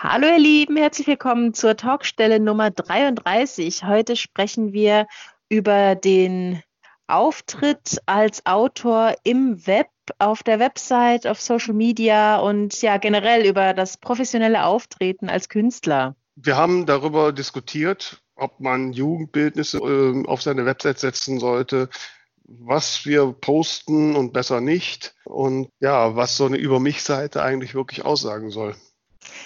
Hallo ihr Lieben, herzlich willkommen zur Talkstelle Nummer 33. Heute sprechen wir über den Auftritt als Autor im Web, auf der Website, auf Social Media und ja generell über das professionelle Auftreten als Künstler. Wir haben darüber diskutiert, ob man Jugendbildnisse äh, auf seine Website setzen sollte, was wir posten und besser nicht und ja, was so eine Über mich-Seite eigentlich wirklich aussagen soll.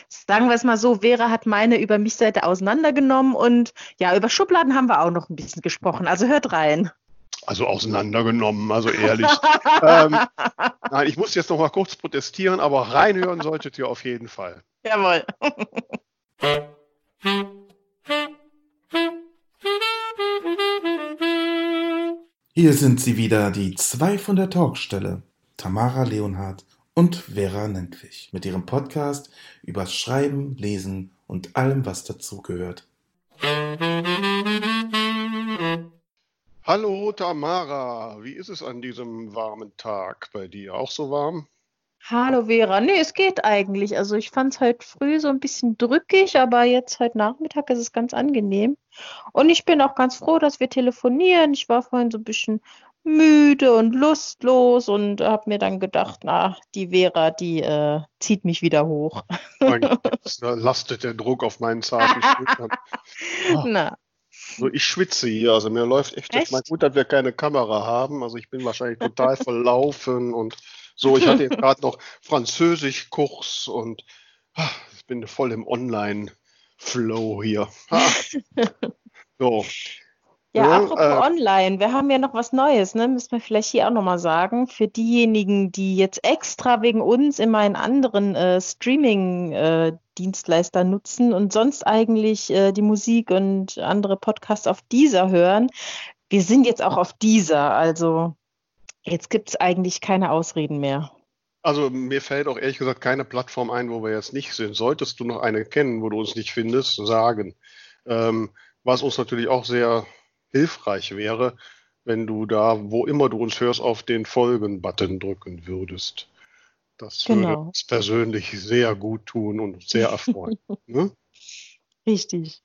Sagen wir es mal so, Vera hat meine Über mich-Seite auseinandergenommen und ja, über Schubladen haben wir auch noch ein bisschen gesprochen. Also hört rein. Also auseinandergenommen, also ehrlich. ähm, nein, ich muss jetzt noch mal kurz protestieren, aber reinhören solltet ihr auf jeden Fall. Jawohl. Hier sind sie wieder, die zwei von der Talkstelle, Tamara Leonhardt und Vera Nentwich, mit ihrem Podcast über Schreiben, Lesen und allem, was dazugehört. Hallo Tamara, wie ist es an diesem warmen Tag bei dir? Auch so warm? Hallo Vera. Nee, es geht eigentlich. Also ich fand es heute früh so ein bisschen drückig, aber jetzt heute Nachmittag ist es ganz angenehm. Und ich bin auch ganz froh, dass wir telefonieren. Ich war vorhin so ein bisschen müde und lustlos und habe mir dann gedacht, na, die Vera, die äh, zieht mich wieder hoch. Jetzt lastet der Druck auf meinen zarten Schultern. Na. So, ich schwitze hier, also mir läuft echt, echt? Mal gut, dass wir keine Kamera haben. Also ich bin wahrscheinlich total verlaufen und so, ich hatte gerade noch Französischkurs und ach, ich bin voll im Online-Flow hier. so. Ja, ja apropos äh, online, wir haben ja noch was Neues, ne? Müssen wir vielleicht hier auch nochmal sagen. Für diejenigen, die jetzt extra wegen uns immer einen anderen äh, Streaming-Dienstleister äh, nutzen und sonst eigentlich äh, die Musik und andere Podcasts auf dieser hören. Wir sind jetzt auch auf dieser, also Jetzt gibt es eigentlich keine Ausreden mehr. Also mir fällt auch ehrlich gesagt keine Plattform ein, wo wir jetzt nicht sind. Solltest du noch eine kennen, wo du uns nicht findest, sagen. Ähm, was uns natürlich auch sehr hilfreich wäre, wenn du da, wo immer du uns hörst, auf den Folgen-Button drücken würdest. Das genau. würde uns persönlich sehr gut tun und sehr erfreuen. ne? Richtig.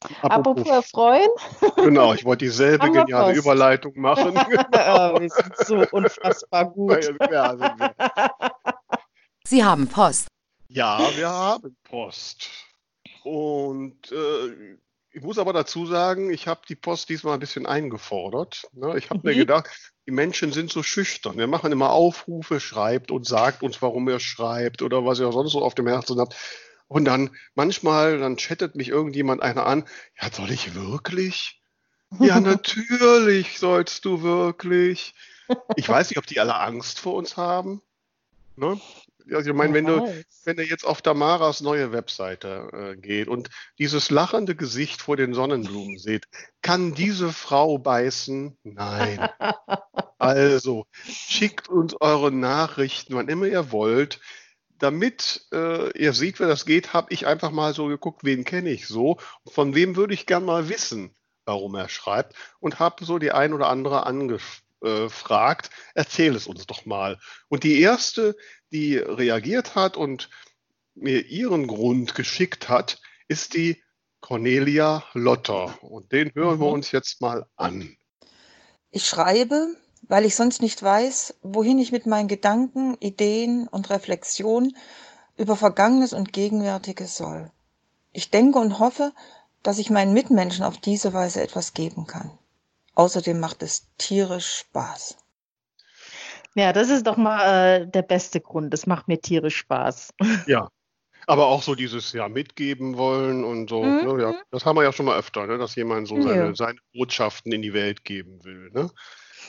Apropos, Apropos erfreuen. Genau, ich wollte dieselbe geniale Post. Überleitung machen. oh, wir sind so unfassbar gut. Sie haben Post. Ja, wir haben Post. Und äh, ich muss aber dazu sagen, ich habe die Post diesmal ein bisschen eingefordert. Ne? Ich habe mhm. mir gedacht, die Menschen sind so schüchtern. Wir machen immer Aufrufe, schreibt und sagt uns, warum ihr schreibt oder was ihr sonst so auf dem Herzen habt. Und dann manchmal, dann chattet mich irgendjemand einer an, ja, soll ich wirklich? Ja, natürlich sollst du wirklich. Ich weiß nicht, ob die alle Angst vor uns haben. Ne? Also ich meine, wenn du, wenn du jetzt auf Tamaras neue Webseite äh, geht und dieses lachende Gesicht vor den Sonnenblumen seht, kann diese Frau beißen? Nein. Also, schickt uns eure Nachrichten, wann immer ihr wollt damit äh, ihr seht, wie das geht, habe ich einfach mal so geguckt, wen kenne ich so, von wem würde ich gern mal wissen, warum er schreibt und habe so die ein oder andere angefragt, erzähl es uns doch mal. Und die erste, die reagiert hat und mir ihren Grund geschickt hat, ist die Cornelia Lotter. Und den hören wir mhm. uns jetzt mal an. Ich schreibe, weil ich sonst nicht weiß, wohin ich mit meinen Gedanken, Ideen und Reflexionen über Vergangenes und Gegenwärtiges soll. Ich denke und hoffe, dass ich meinen Mitmenschen auf diese Weise etwas geben kann. Außerdem macht es tierisch Spaß. Ja, das ist doch mal äh, der beste Grund. Das macht mir tierisch Spaß. Ja, aber auch so dieses ja mitgeben wollen und so. Mhm. Ne, ja, das haben wir ja schon mal öfter, ne, dass jemand so seine, ja. seine Botschaften in die Welt geben will. Ne?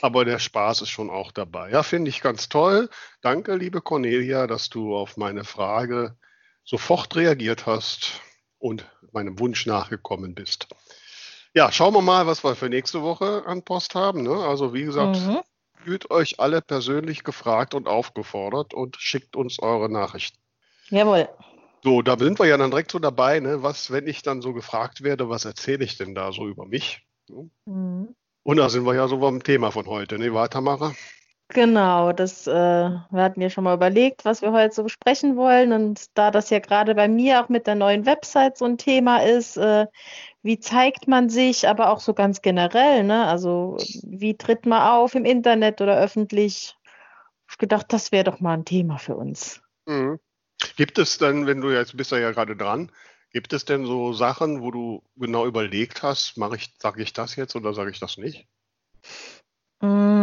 aber der Spaß ist schon auch dabei. Ja, finde ich ganz toll. Danke, liebe Cornelia, dass du auf meine Frage sofort reagiert hast und meinem Wunsch nachgekommen bist. Ja, schauen wir mal, was wir für nächste Woche an Post haben. Ne? Also wie gesagt, mhm. fühlt euch alle persönlich gefragt und aufgefordert und schickt uns eure Nachrichten. Jawohl. So, da sind wir ja dann direkt so dabei, ne? Was, wenn ich dann so gefragt werde, was erzähle ich denn da so über mich? Mhm. Und da sind wir ja so beim Thema von heute, ne, wahr, Tamara? Genau, das, äh, wir hatten ja schon mal überlegt, was wir heute so besprechen wollen. Und da das ja gerade bei mir auch mit der neuen Website so ein Thema ist, äh, wie zeigt man sich, aber auch so ganz generell, ne? Also wie tritt man auf im Internet oder öffentlich? Ich gedacht, das wäre doch mal ein Thema für uns. Mhm. Gibt es dann, wenn du jetzt bist ja gerade dran, gibt es denn so Sachen, wo du genau überlegt hast, mache ich, sage ich das jetzt oder sage ich das nicht? Mm,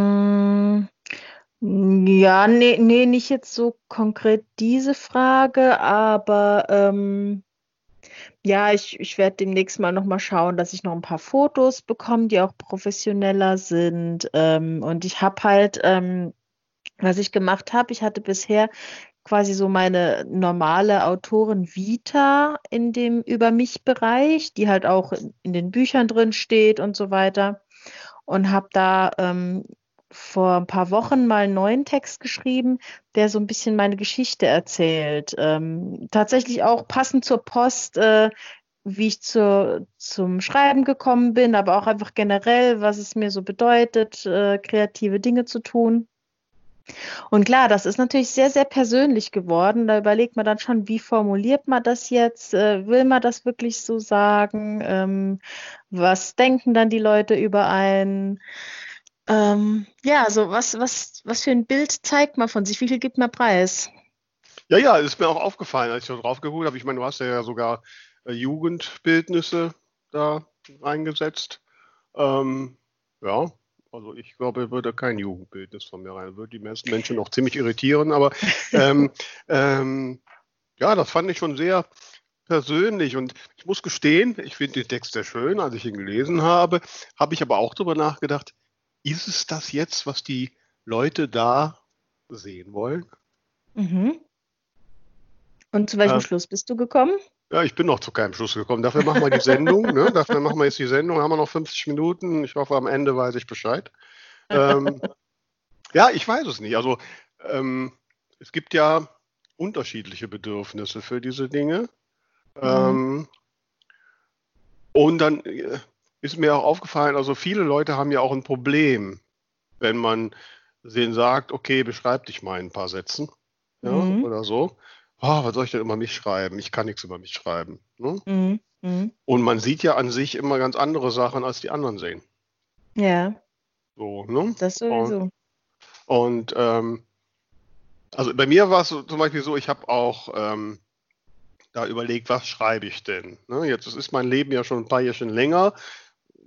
ja, nee, nee, nicht jetzt so konkret diese Frage, aber ähm, ja, ich, ich werde demnächst mal noch mal schauen, dass ich noch ein paar Fotos bekomme, die auch professioneller sind. Ähm, und ich habe halt, ähm, was ich gemacht habe, ich hatte bisher quasi so meine normale Autorin Vita in dem Über mich Bereich, die halt auch in den Büchern drin steht und so weiter. Und habe da ähm, vor ein paar Wochen mal einen neuen Text geschrieben, der so ein bisschen meine Geschichte erzählt. Ähm, tatsächlich auch passend zur Post, äh, wie ich zur, zum Schreiben gekommen bin, aber auch einfach generell, was es mir so bedeutet, äh, kreative Dinge zu tun. Und klar, das ist natürlich sehr, sehr persönlich geworden. Da überlegt man dann schon, wie formuliert man das jetzt? Äh, will man das wirklich so sagen? Ähm, was denken dann die Leute über einen? Ähm, ja, also was, was, was für ein Bild zeigt man von sich? Wie viel gibt man preis? Ja, ja, ist mir auch aufgefallen, als ich da drauf geguckt habe. Ich meine, du hast ja sogar äh, Jugendbildnisse da eingesetzt. Ähm, ja, also ich glaube, würde kein Jugendbildnis von mir rein. Würde die meisten Menschen auch ziemlich irritieren, aber ähm, ähm, ja, das fand ich schon sehr persönlich und ich muss gestehen, ich finde den Text sehr schön, als ich ihn gelesen habe, habe ich aber auch darüber nachgedacht, ist es das jetzt, was die Leute da sehen wollen? Mhm. Und zu welchem äh, Schluss bist du gekommen? Ja, ich bin noch zu keinem Schluss gekommen. Dafür machen wir die Sendung. ne? Dafür machen wir jetzt die Sendung. Haben wir noch 50 Minuten. Ich hoffe, am Ende weiß ich Bescheid. Ähm, ja, ich weiß es nicht. Also ähm, es gibt ja unterschiedliche Bedürfnisse für diese Dinge. Mhm. Ähm, und dann äh, ist mir auch aufgefallen, also viele Leute haben ja auch ein Problem, wenn man denen sagt, okay, beschreib dich mal in ein paar Sätzen ja, mhm. oder so. Oh, was soll ich denn über mich schreiben? Ich kann nichts über mich schreiben. Ne? Mhm. Mhm. Und man sieht ja an sich immer ganz andere Sachen, als die anderen sehen. Ja. So, ne? Das sowieso. Und, und ähm, also bei mir war es zum Beispiel so, ich habe auch ähm, da überlegt, was schreibe ich denn? Ne? Jetzt ist mein Leben ja schon ein paar Jahre länger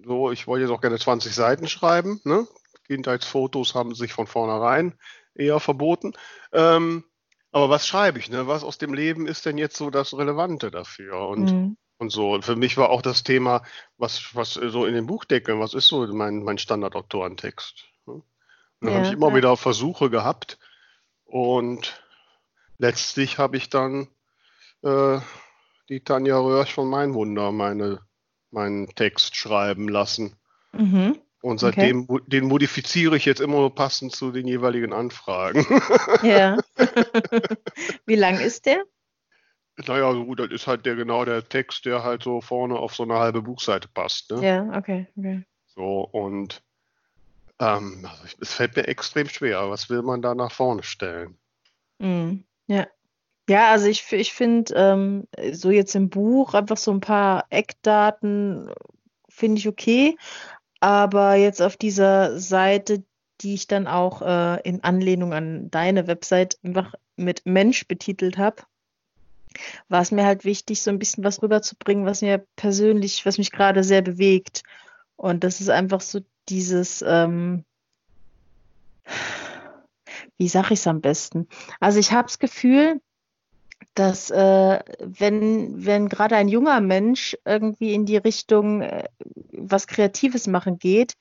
so, ich wollte jetzt auch gerne 20 Seiten schreiben. Ne? Kindheitsfotos haben sich von vornherein eher verboten. Ähm, aber was schreibe ich? Ne? Was aus dem Leben ist denn jetzt so das Relevante dafür? Und, mhm. und so. Und für mich war auch das Thema, was, was so in den Buchdeckeln, was ist so mein, mein Standardautorentext? Ne? Dann ja, habe ich immer ja. wieder Versuche gehabt. Und letztlich habe ich dann äh, die Tanja Röhrsch von Mein Wunder, meine meinen Text schreiben lassen. Mhm. Und seitdem, okay. den modifiziere ich jetzt immer passend zu den jeweiligen Anfragen. Ja. Wie lang ist der? Naja, so gut, das ist halt der genau der Text, der halt so vorne auf so eine halbe Buchseite passt. Ne? Ja, okay, okay. So, und ähm, also es fällt mir extrem schwer. Was will man da nach vorne stellen? Mm, ja. Ja, also ich, ich finde ähm, so jetzt im Buch einfach so ein paar Eckdaten finde ich okay, aber jetzt auf dieser Seite, die ich dann auch äh, in Anlehnung an deine Website einfach mit Mensch betitelt habe, war es mir halt wichtig, so ein bisschen was rüberzubringen, was mir persönlich, was mich gerade sehr bewegt. Und das ist einfach so dieses, ähm, wie sage ich es am besten? Also ich habe das Gefühl, dass äh, wenn, wenn gerade ein junger Mensch irgendwie in die Richtung äh, was Kreatives machen geht,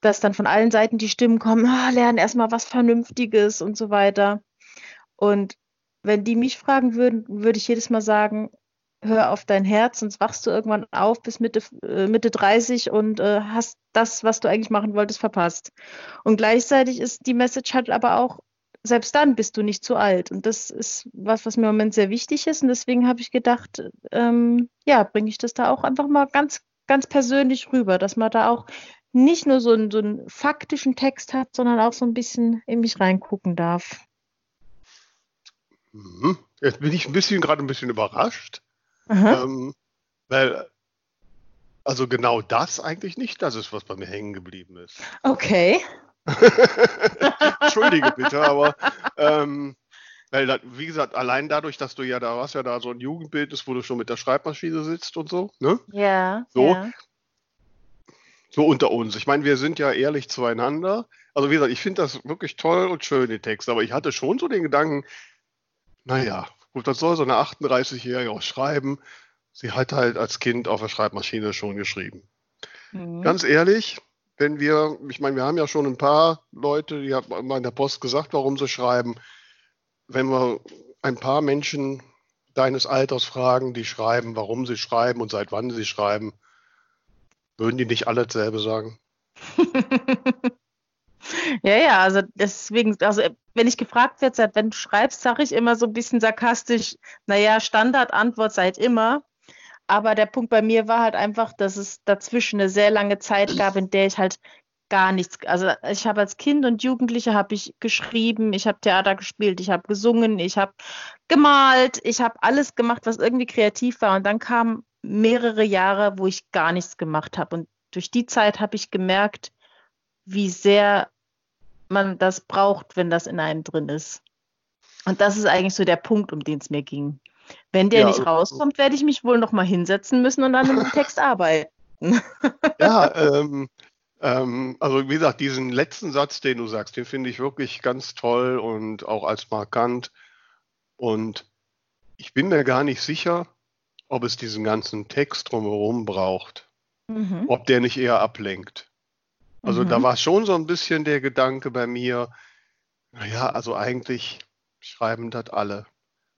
dass dann von allen Seiten die Stimmen kommen, oh, lernen erstmal was Vernünftiges und so weiter. Und wenn die mich fragen würden, würde ich jedes Mal sagen, hör auf dein Herz, sonst wachst du irgendwann auf bis Mitte, äh, Mitte 30 und äh, hast das, was du eigentlich machen wolltest, verpasst. Und gleichzeitig ist die Message halt aber auch, selbst dann bist du nicht zu alt. Und das ist was, was mir im Moment sehr wichtig ist. Und deswegen habe ich gedacht, ähm, ja, bringe ich das da auch einfach mal ganz, ganz persönlich rüber, dass man da auch nicht nur so einen, so einen faktischen Text hat, sondern auch so ein bisschen in mich reingucken darf. Mhm. Jetzt bin ich ein bisschen gerade ein bisschen überrascht, ähm, weil also genau das eigentlich nicht das ist, was bei mir hängen geblieben ist. Okay. Entschuldige bitte, aber ähm, weil, wie gesagt, allein dadurch, dass du ja da hast, ja da so ein Jugendbild ist, wo du schon mit der Schreibmaschine sitzt und so, ne? Ja. So, ja. so unter uns. Ich meine, wir sind ja ehrlich zueinander. Also wie gesagt, ich finde das wirklich toll und schön, die Texte, aber ich hatte schon so den Gedanken, naja, gut, was soll so eine 38-Jährige auch schreiben? Sie hat halt als Kind auf der Schreibmaschine schon geschrieben. Mhm. Ganz ehrlich, wenn wir, ich meine, wir haben ja schon ein paar Leute, die haben mal in der Post gesagt, warum sie schreiben. Wenn wir ein paar Menschen deines Alters fragen, die schreiben, warum sie schreiben und seit wann sie schreiben, würden die nicht alle dasselbe sagen? Ja, ja, also deswegen, also wenn ich gefragt werde, seit wenn du schreibst, sage ich immer so ein bisschen sarkastisch, naja, Standardantwort seit immer. Aber der Punkt bei mir war halt einfach, dass es dazwischen eine sehr lange Zeit gab, in der ich halt gar nichts, also ich habe als Kind und Jugendliche habe ich geschrieben, ich habe Theater gespielt, ich habe gesungen, ich habe gemalt, ich habe alles gemacht, was irgendwie kreativ war. Und dann kamen mehrere Jahre, wo ich gar nichts gemacht habe. Und durch die Zeit habe ich gemerkt, wie sehr man das braucht, wenn das in einem drin ist. Und das ist eigentlich so der Punkt, um den es mir ging. Wenn der Ja, nicht rauskommt, werde ich mich wohl noch mal hinsetzen müssen und an dem Text arbeiten. Ja, ähm, ähm, also wie gesagt, diesen letzten Satz, den du sagst, den finde ich wirklich ganz toll und auch als markant. Und ich bin mir gar nicht sicher, ob es diesen ganzen Text drumherum braucht, Mhm. ob der nicht eher ablenkt. Also da Mhm. war schon so ein bisschen der Gedanke bei mir, naja, also eigentlich schreiben das alle.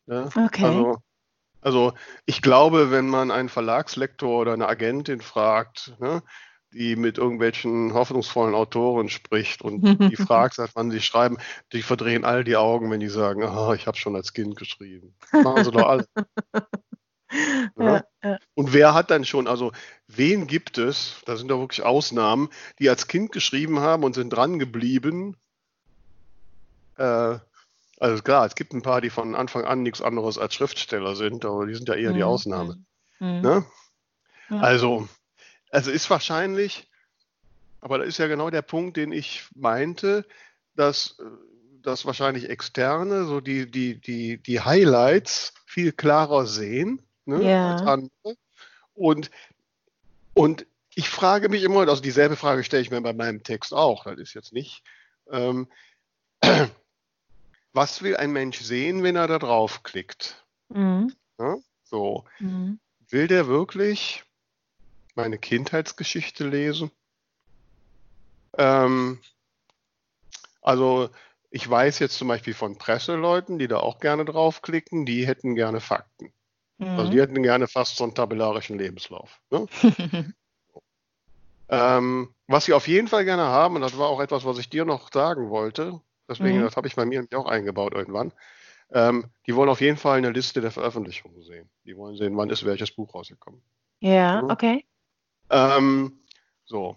Ne? Okay. Also, also ich glaube, wenn man einen Verlagslektor oder eine Agentin fragt, ne, die mit irgendwelchen hoffnungsvollen Autoren spricht und die fragt, seit wann sie schreiben, die verdrehen all die Augen, wenn die sagen, ah, ich habe schon als Kind geschrieben. Das machen sie doch alle. Ja, ja. Und wer hat dann schon, also wen gibt es, da sind doch wirklich Ausnahmen, die als Kind geschrieben haben und sind dran geblieben? Äh, also klar, es gibt ein paar, die von Anfang an nichts anderes als Schriftsteller sind, aber die sind ja eher die Mhm. Ausnahme. Mhm. Ne? Ja. Also, also ist wahrscheinlich, aber da ist ja genau der Punkt, den ich meinte, dass, dass wahrscheinlich Externe so die, die, die, die Highlights viel klarer sehen ne, Ja. als andere. Und, und ich frage mich immer, also dieselbe Frage stelle ich mir bei meinem Text auch, das ist jetzt nicht, ähm, was will ein Mensch sehen, wenn er da draufklickt? Mhm. Ne? So, Mhm. Will der wirklich meine Kindheitsgeschichte lesen? Ähm, also ich weiß jetzt zum Beispiel von Presseleuten, die da auch gerne draufklicken, die hätten gerne Fakten. Also die Mhm. hätten gerne fast so einen tabellarischen Lebenslauf. Ne? Ähm, was sie auf jeden Fall gerne haben, und das war auch etwas, was ich dir noch sagen wollte, deswegen, Mhm. das habe ich bei mir nämlich auch eingebaut irgendwann, ähm, die wollen auf jeden Fall eine Liste der Veröffentlichungen sehen. Die wollen sehen, wann ist welches Buch rausgekommen. Ja, Mhm. okay. Ähm, so.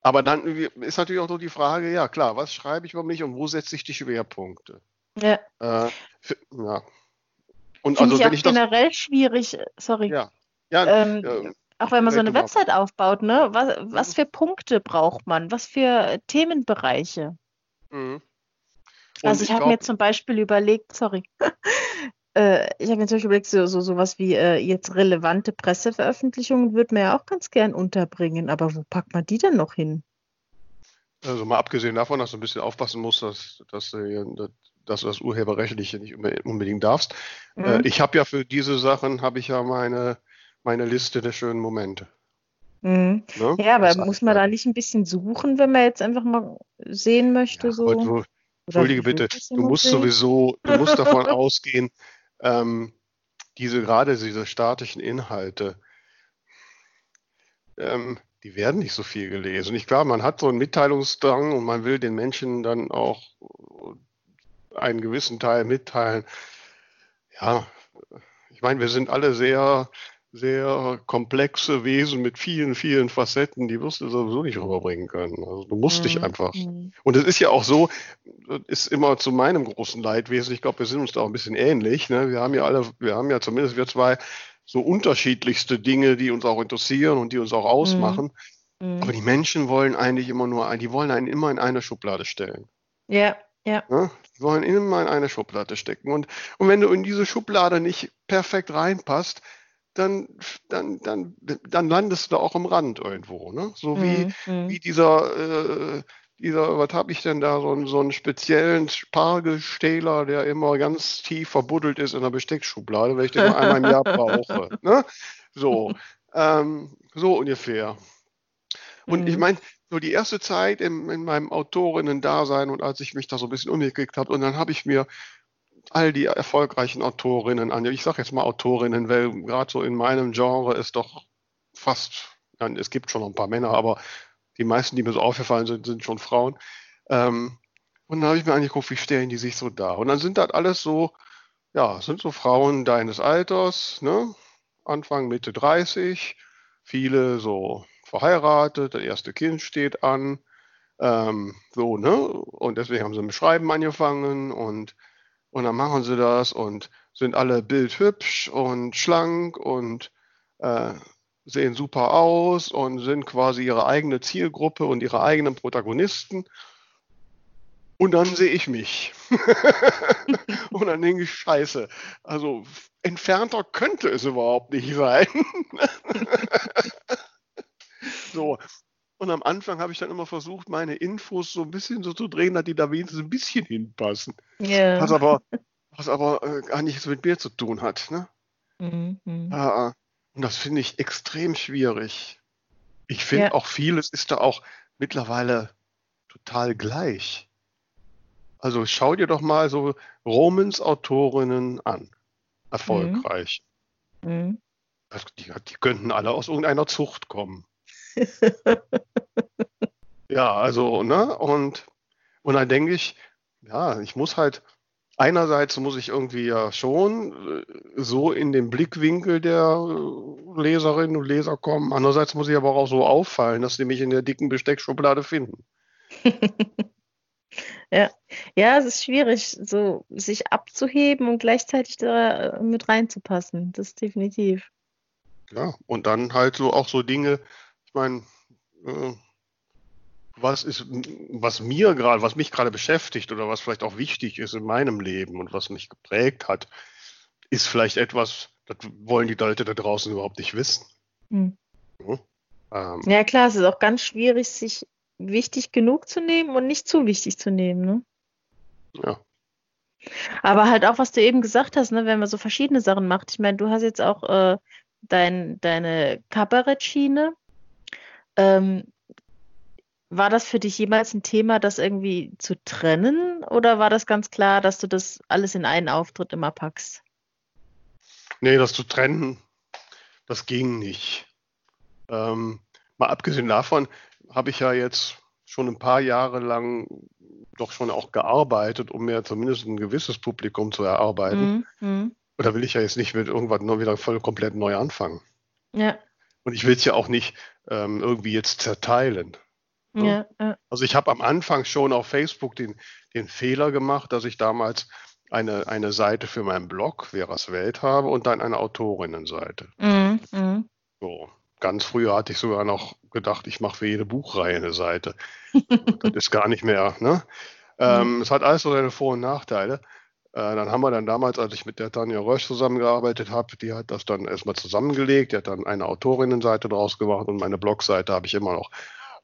Aber dann ist natürlich auch so die Frage, ja klar, was schreibe ich über mich und wo setze ich die Schwerpunkte? Ja. Äh, für, ja. Und Finde also ich auch ich das, generell schwierig, sorry. ja, ja, Ähm, äh, Auch wenn man so eine. Website aufbaut, ne? Was, was für Punkte braucht man? Was für Themenbereiche? Mhm. Also Und ich habe mir zum Beispiel überlegt, sorry, äh, ich habe mir zum Beispiel überlegt, so, so sowas wie äh, jetzt relevante Presseveröffentlichungen würde man ja auch ganz gern unterbringen, aber wo packt man die denn noch hin? Also mal abgesehen davon, dass du ein bisschen aufpassen musst, dass, dass, dass du das Urheberrechtliche nicht unbe- unbedingt darfst. Äh, Mhm. ich habe ja für diese Sachen, habe ich ja meine, meine Liste der schönen Momente. Mhm. Ne? Ja, aber Das muss man da nicht ein bisschen suchen, wenn man jetzt einfach mal sehen möchte, ja, so? du, Entschuldige bitte, du musst sehen? sowieso, du musst davon ausgehen, ähm, diese gerade diese statischen Inhalte, ähm, die werden nicht so viel gelesen. Ich glaube, man hat so einen Mitteilungsdrang und man will den Menschen dann auch einen gewissen Teil mitteilen. Ja, ich meine, wir sind alle sehr sehr komplexe Wesen mit vielen, vielen Facetten, die wirst du sowieso nicht rüberbringen können. Also du musst dich Mhm. einfach. Mhm. Und es ist ja auch so, das ist immer zu meinem großen Leidwesen. Ich glaube, wir sind uns da auch ein bisschen ähnlich. Ne? Wir haben ja alle, wir haben ja zumindest wir zwei so unterschiedlichste Dinge, die uns auch interessieren und die uns auch ausmachen. Mhm. Aber die Menschen wollen eigentlich immer nur, die wollen einen immer in eine Schublade stellen. Ja, ja. Ne? Die wollen immer in eine Schublade stecken. Und, und wenn du in diese Schublade nicht perfekt reinpasst, dann, dann, dann, dann landest du da auch am Rand irgendwo. Ne? So wie, Mhm. Mhm. wie dieser, äh, dieser, was habe ich denn da, so, einen- so einen speziellen Spargelstähler, der immer ganz tief verbuddelt ist in der Besteckschublade, weil ich den nur einmal im Jahr brauche. Ne? So, ähm, so ungefähr. Und ich Mhm. meine, so die erste Zeit in, in meinem Autorinnen-Dasein und als ich mich da so ein bisschen umgekriegt habe, und dann habe ich mir all die erfolgreichen Autorinnen an, ich sage jetzt mal Autorinnen, weil gerade so in meinem Genre ist doch fast, nein, es gibt schon noch ein paar Männer, aber die meisten, die mir so aufgefallen sind, sind schon Frauen. Ähm, und dann habe ich mir angeguckt, wie stellen die sich so dar. Und dann sind das alles so, ja, sind so Frauen deines Alters, ne? Anfang, Mitte 30, viele so verheiratet, das erste Kind steht an, ähm, so, ne? Und deswegen haben sie mit Schreiben angefangen und, und dann machen sie das und sind alle bildhübsch und schlank und äh, sehen super aus und sind quasi ihre eigene Zielgruppe und ihre eigenen Protagonisten. Und dann sehe ich mich. und dann denke ich, scheiße. Also entfernter könnte es überhaupt nicht sein. so. Und am Anfang habe ich dann immer versucht, meine Infos so ein bisschen so zu drehen, dass die da wenigstens ein bisschen hinpassen. Ja. Was aber, was aber äh, gar nichts mit mir zu tun hat. Ne? Mhm. Mhm. Ja, und das finde ich extrem schwierig. Ich finde Ja. auch vieles ist da auch mittlerweile total gleich. Also schau dir doch mal so Romans Autorinnen an. Erfolgreich. Mhm. Das- Die, die könnten alle aus irgendeiner Zucht kommen. Ja, also, ne? Und, und dann denke ich, ja, ich muss halt, einerseits muss ich irgendwie ja schon äh, so in den Blickwinkel der äh, Leserinnen und Leser kommen. Andererseits muss ich aber auch so auffallen, dass sie mich in der dicken Besteckschublade finden. Ja. ja, es ist schwierig, so sich abzuheben und gleichzeitig da äh, mit reinzupassen. Das ist definitiv. Ja, und dann halt so auch so Dinge, meine, äh, was ist, was mir gerade, was mich gerade beschäftigt oder was vielleicht auch wichtig ist in meinem Leben und was mich geprägt hat, ist vielleicht etwas, das wollen die Leute da draußen überhaupt nicht wissen. Hm. Ähm, Ja, klar, es ist auch ganz schwierig, sich wichtig genug zu nehmen und nicht zu wichtig zu nehmen, ne? ja. Aber halt auch, was du eben gesagt hast, ne, wenn man so verschiedene Sachen macht. Ich meine, du hast jetzt auch äh, dein, deine Kabarettschiene. Ähm, war das für dich jemals ein Thema, das irgendwie zu trennen? Oder war das ganz klar, dass du das alles in einen Auftritt immer packst? Nee, das zu trennen, das ging nicht. Ähm, mal abgesehen davon habe ich ja jetzt schon ein paar Jahre lang doch schon auch gearbeitet, um mir zumindest ein gewisses Publikum zu erarbeiten. Mhm. Mhm. Oder will ich ja jetzt nicht mit irgendwas nur wieder voll komplett neu anfangen. Ja, Und ich will es ja auch nicht ähm, irgendwie jetzt zerteilen. Ja. ja, ja. Also ich habe am Anfang schon auf Facebook den, den Fehler gemacht, dass ich damals eine, eine Seite für meinen Blog, Veras Welt, habe und dann eine Autorinnenseite. Mhm. Mhm. So. Ganz früher hatte ich sogar noch gedacht, ich mache für jede Buchreihe eine Seite. das ist gar nicht mehr. Ne? Ähm, es hat alles so seine Vor- und Nachteile. Äh, dann haben wir dann damals, als ich mit der Tanja Rösch zusammengearbeitet habe, die hat das dann erstmal zusammengelegt, die hat dann eine Autorinnenseite draus gemacht und meine Blogseite habe ich immer noch.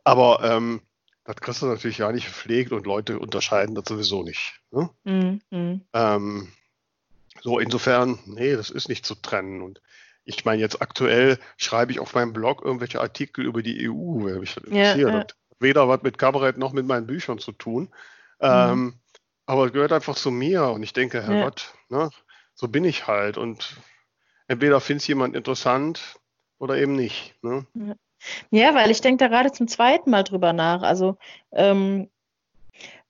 Aber ähm, das kriegst du natürlich ja nicht gepflegt und Leute unterscheiden das sowieso nicht. Ne? Mhm. Mhm. Ähm, so, insofern, nee, das ist nicht zu trennen. Und ich meine, jetzt aktuell schreibe ich auf meinem Blog irgendwelche Artikel über die EU, wer mich Ja, interessiert. ja. Hat weder was mit Kabarett noch mit meinen Büchern zu tun. Ähm, aber es gehört einfach zu mir und ich denke, Ja. Herrgott, ne, so bin ich halt. Und entweder findet es jemand interessant oder eben nicht. Ne? Ja, weil ich denke da gerade zum zweiten Mal drüber nach. Also, ähm,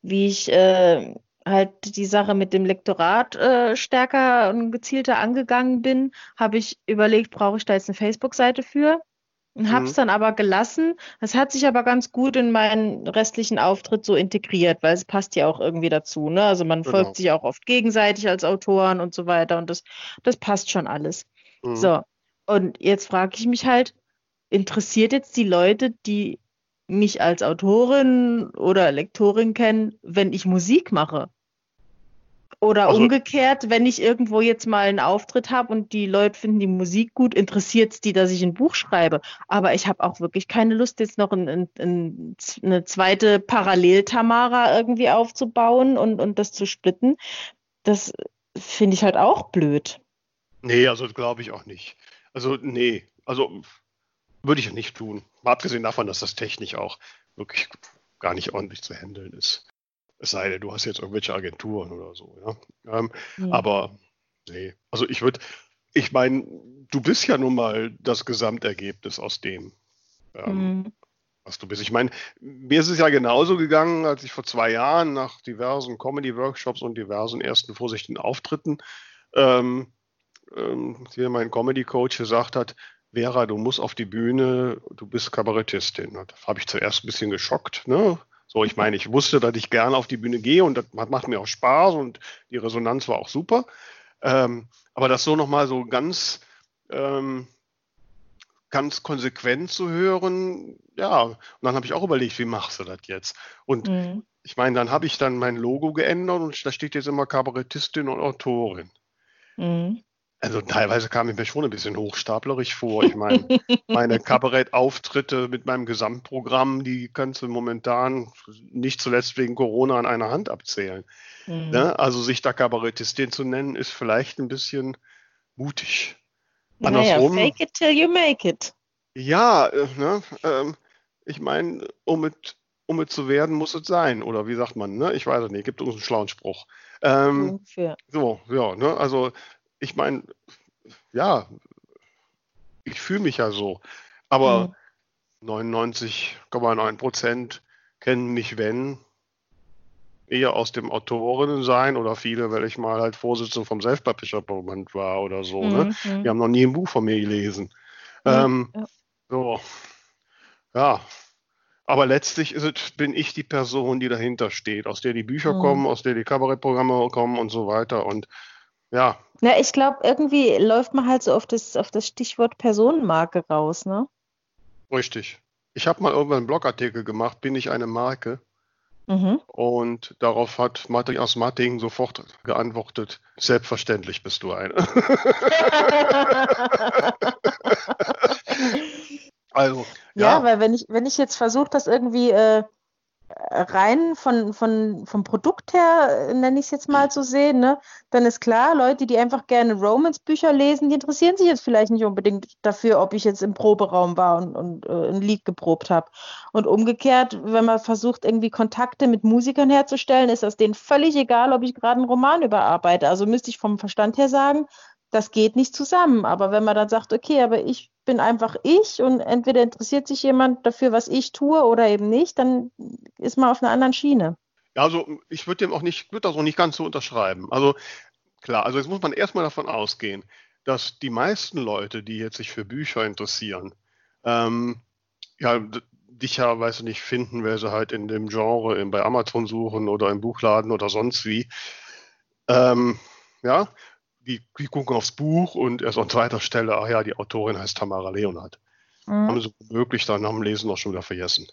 wie ich äh, halt die Sache mit dem Lektorat äh, stärker und gezielter angegangen bin, habe ich überlegt, brauche ich da jetzt eine Facebook-Seite für? Und habe es Mhm. dann aber gelassen. Es hat sich aber ganz gut in meinen restlichen Auftritt so integriert, weil es passt ja auch irgendwie dazu. Ne? Also man Genau. folgt sich auch oft gegenseitig als Autoren und so weiter und das, das passt schon alles. Mhm. So, und jetzt frage ich mich halt, interessiert jetzt die Leute, die mich als Autorin oder Lektorin kennen, wenn ich Musik mache? Oder Also- umgekehrt, wenn ich irgendwo jetzt mal einen Auftritt habe und die Leute finden die Musik gut, interessiert es die, dass ich ein Buch schreibe. Aber ich habe auch wirklich keine Lust, jetzt noch ein, ein, ein, eine zweite Parallel-Tamara irgendwie aufzubauen und, und das zu splitten. Das finde ich halt auch blöd. Nee, also glaube ich auch nicht. Also, nee, also würde ich nicht tun. Mal abgesehen davon, dass das technisch auch wirklich gar nicht ordentlich zu handeln ist. Es sei denn, du hast jetzt irgendwelche Agenturen oder so, ja. Ähm, Hm. aber nee, also ich würde, ich meine, du bist ja nun mal das Gesamtergebnis aus dem, ähm, Mhm. was du bist. Ich meine, mir ist es ja genauso gegangen, als ich vor zwei Jahren nach diversen Comedy-Workshops und diversen ersten vorsichtigen Auftritten ähm, ähm, hier mein Comedy-Coach gesagt hat, Vera, du musst auf die Bühne, du bist Kabarettistin. Da habe ich zuerst ein bisschen geschockt. Ne? So, ich meine, ich wusste, dass ich gerne auf die Bühne gehe und das macht mir auch Spaß und die Resonanz war auch super. Ähm, aber das so nochmal so ganz, ähm, ganz konsequent zu hören, ja, und dann habe ich auch überlegt, wie machst du das jetzt? Und Mhm. ich meine, dann habe ich dann mein Logo geändert und da steht jetzt immer Kabarettistin und Autorin. Mhm. Also teilweise kam ich mir schon ein bisschen hochstaplerisch vor. Ich meine, meine Kabarettauftritte mit meinem Gesamtprogramm, die kannst du momentan nicht zuletzt wegen Corona an einer Hand abzählen. Mhm. Ne? Also sich da Kabarettistin zu nennen, ist vielleicht ein bisschen mutig. Naja, Andersrum- fake it till you make it. Ja, äh, ne? ähm, ich meine, um es um es zu werden, muss es sein. Oder wie sagt man, ne? Ich weiß es nicht, gibt uns einen schlauen Spruch. Ähm. So, ja, ne? Also ich meine, ja, ich fühle mich ja so. Aber Mhm. 99,9 Prozent kennen mich, wenn, eher aus dem Autorinnen-Sein oder viele, weil ich mal halt Vorsitzender vom Self-Publisher-Verband war oder so, ne? Mhm. Die haben noch nie ein Buch von mir gelesen. Ja, ähm, ja. So, ja. Aber letztlich ist es, bin ich die Person, die dahinter steht, aus der die Bücher Mhm. kommen, aus der die Kabarettprogramme kommen und so weiter. Und ja, Na, ich glaube, irgendwie läuft man halt so auf das, auf das Stichwort Personenmarke raus, ne? richtig. Ich habe mal irgendwann einen Blogartikel gemacht, bin ich eine Marke? Mhm. Und darauf hat Martin aus Martin sofort geantwortet, selbstverständlich bist du eine. also, Ja, ja, weil wenn ich, wenn ich jetzt versuche, das irgendwie äh, rein von, von, vom Produkt her, äh, nenne ich es jetzt mal zu sehen, ne, dann ist klar, Leute, die einfach gerne Romance-Bücher lesen, die interessieren sich jetzt vielleicht nicht unbedingt dafür, ob ich jetzt im Proberaum war und, und äh, ein Lied geprobt habe. Und umgekehrt, wenn man versucht, irgendwie Kontakte mit Musikern herzustellen, ist das denen völlig egal, ob ich gerade einen Roman überarbeite. Also müsste ich vom Verstand her sagen, das geht nicht zusammen. Aber wenn man dann sagt, okay, aber ich bin einfach ich und entweder interessiert sich jemand dafür, was ich tue oder eben nicht, dann ist man auf einer anderen Schiene. Ja, also ich würde dem auch nicht, würde das auch nicht ganz so unterschreiben. Also klar, also jetzt muss man erstmal davon ausgehen, dass die meisten Leute, die jetzt sich für Bücher interessieren, ähm, ja, dich ja, weiß ich nicht, finden, weil sie halt in dem Genre in, bei Amazon suchen oder im Buchladen oder sonst wie. Ähm, ja, die, die gucken aufs Buch und erst an zweiter Stelle, ach ja, die Autorin heißt Tamara Leonhardt. Haben sie womöglich dann dem Lesen auch schon wieder vergessen.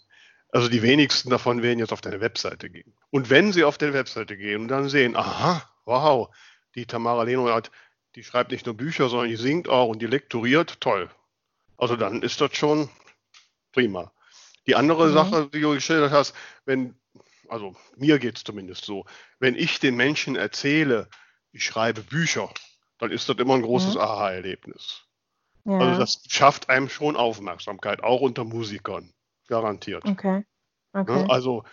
Also die wenigsten davon werden jetzt auf deine Webseite gehen. Und wenn sie auf deine Webseite gehen und dann sehen, aha, wow, die Tamara Leonhardt, die schreibt nicht nur Bücher, sondern die singt auch und die lektoriert, toll. Also dann ist das schon prima. Die andere Mhm. Sache, die du geschildert hast, wenn, also mir geht es zumindest so, wenn ich den Menschen erzähle, ich schreibe Bücher, dann ist das immer ein großes Mhm. Aha-Erlebnis. Ja, Also das schafft einem schon Aufmerksamkeit, auch unter Musikern, garantiert. okay. Ne? Okay. Also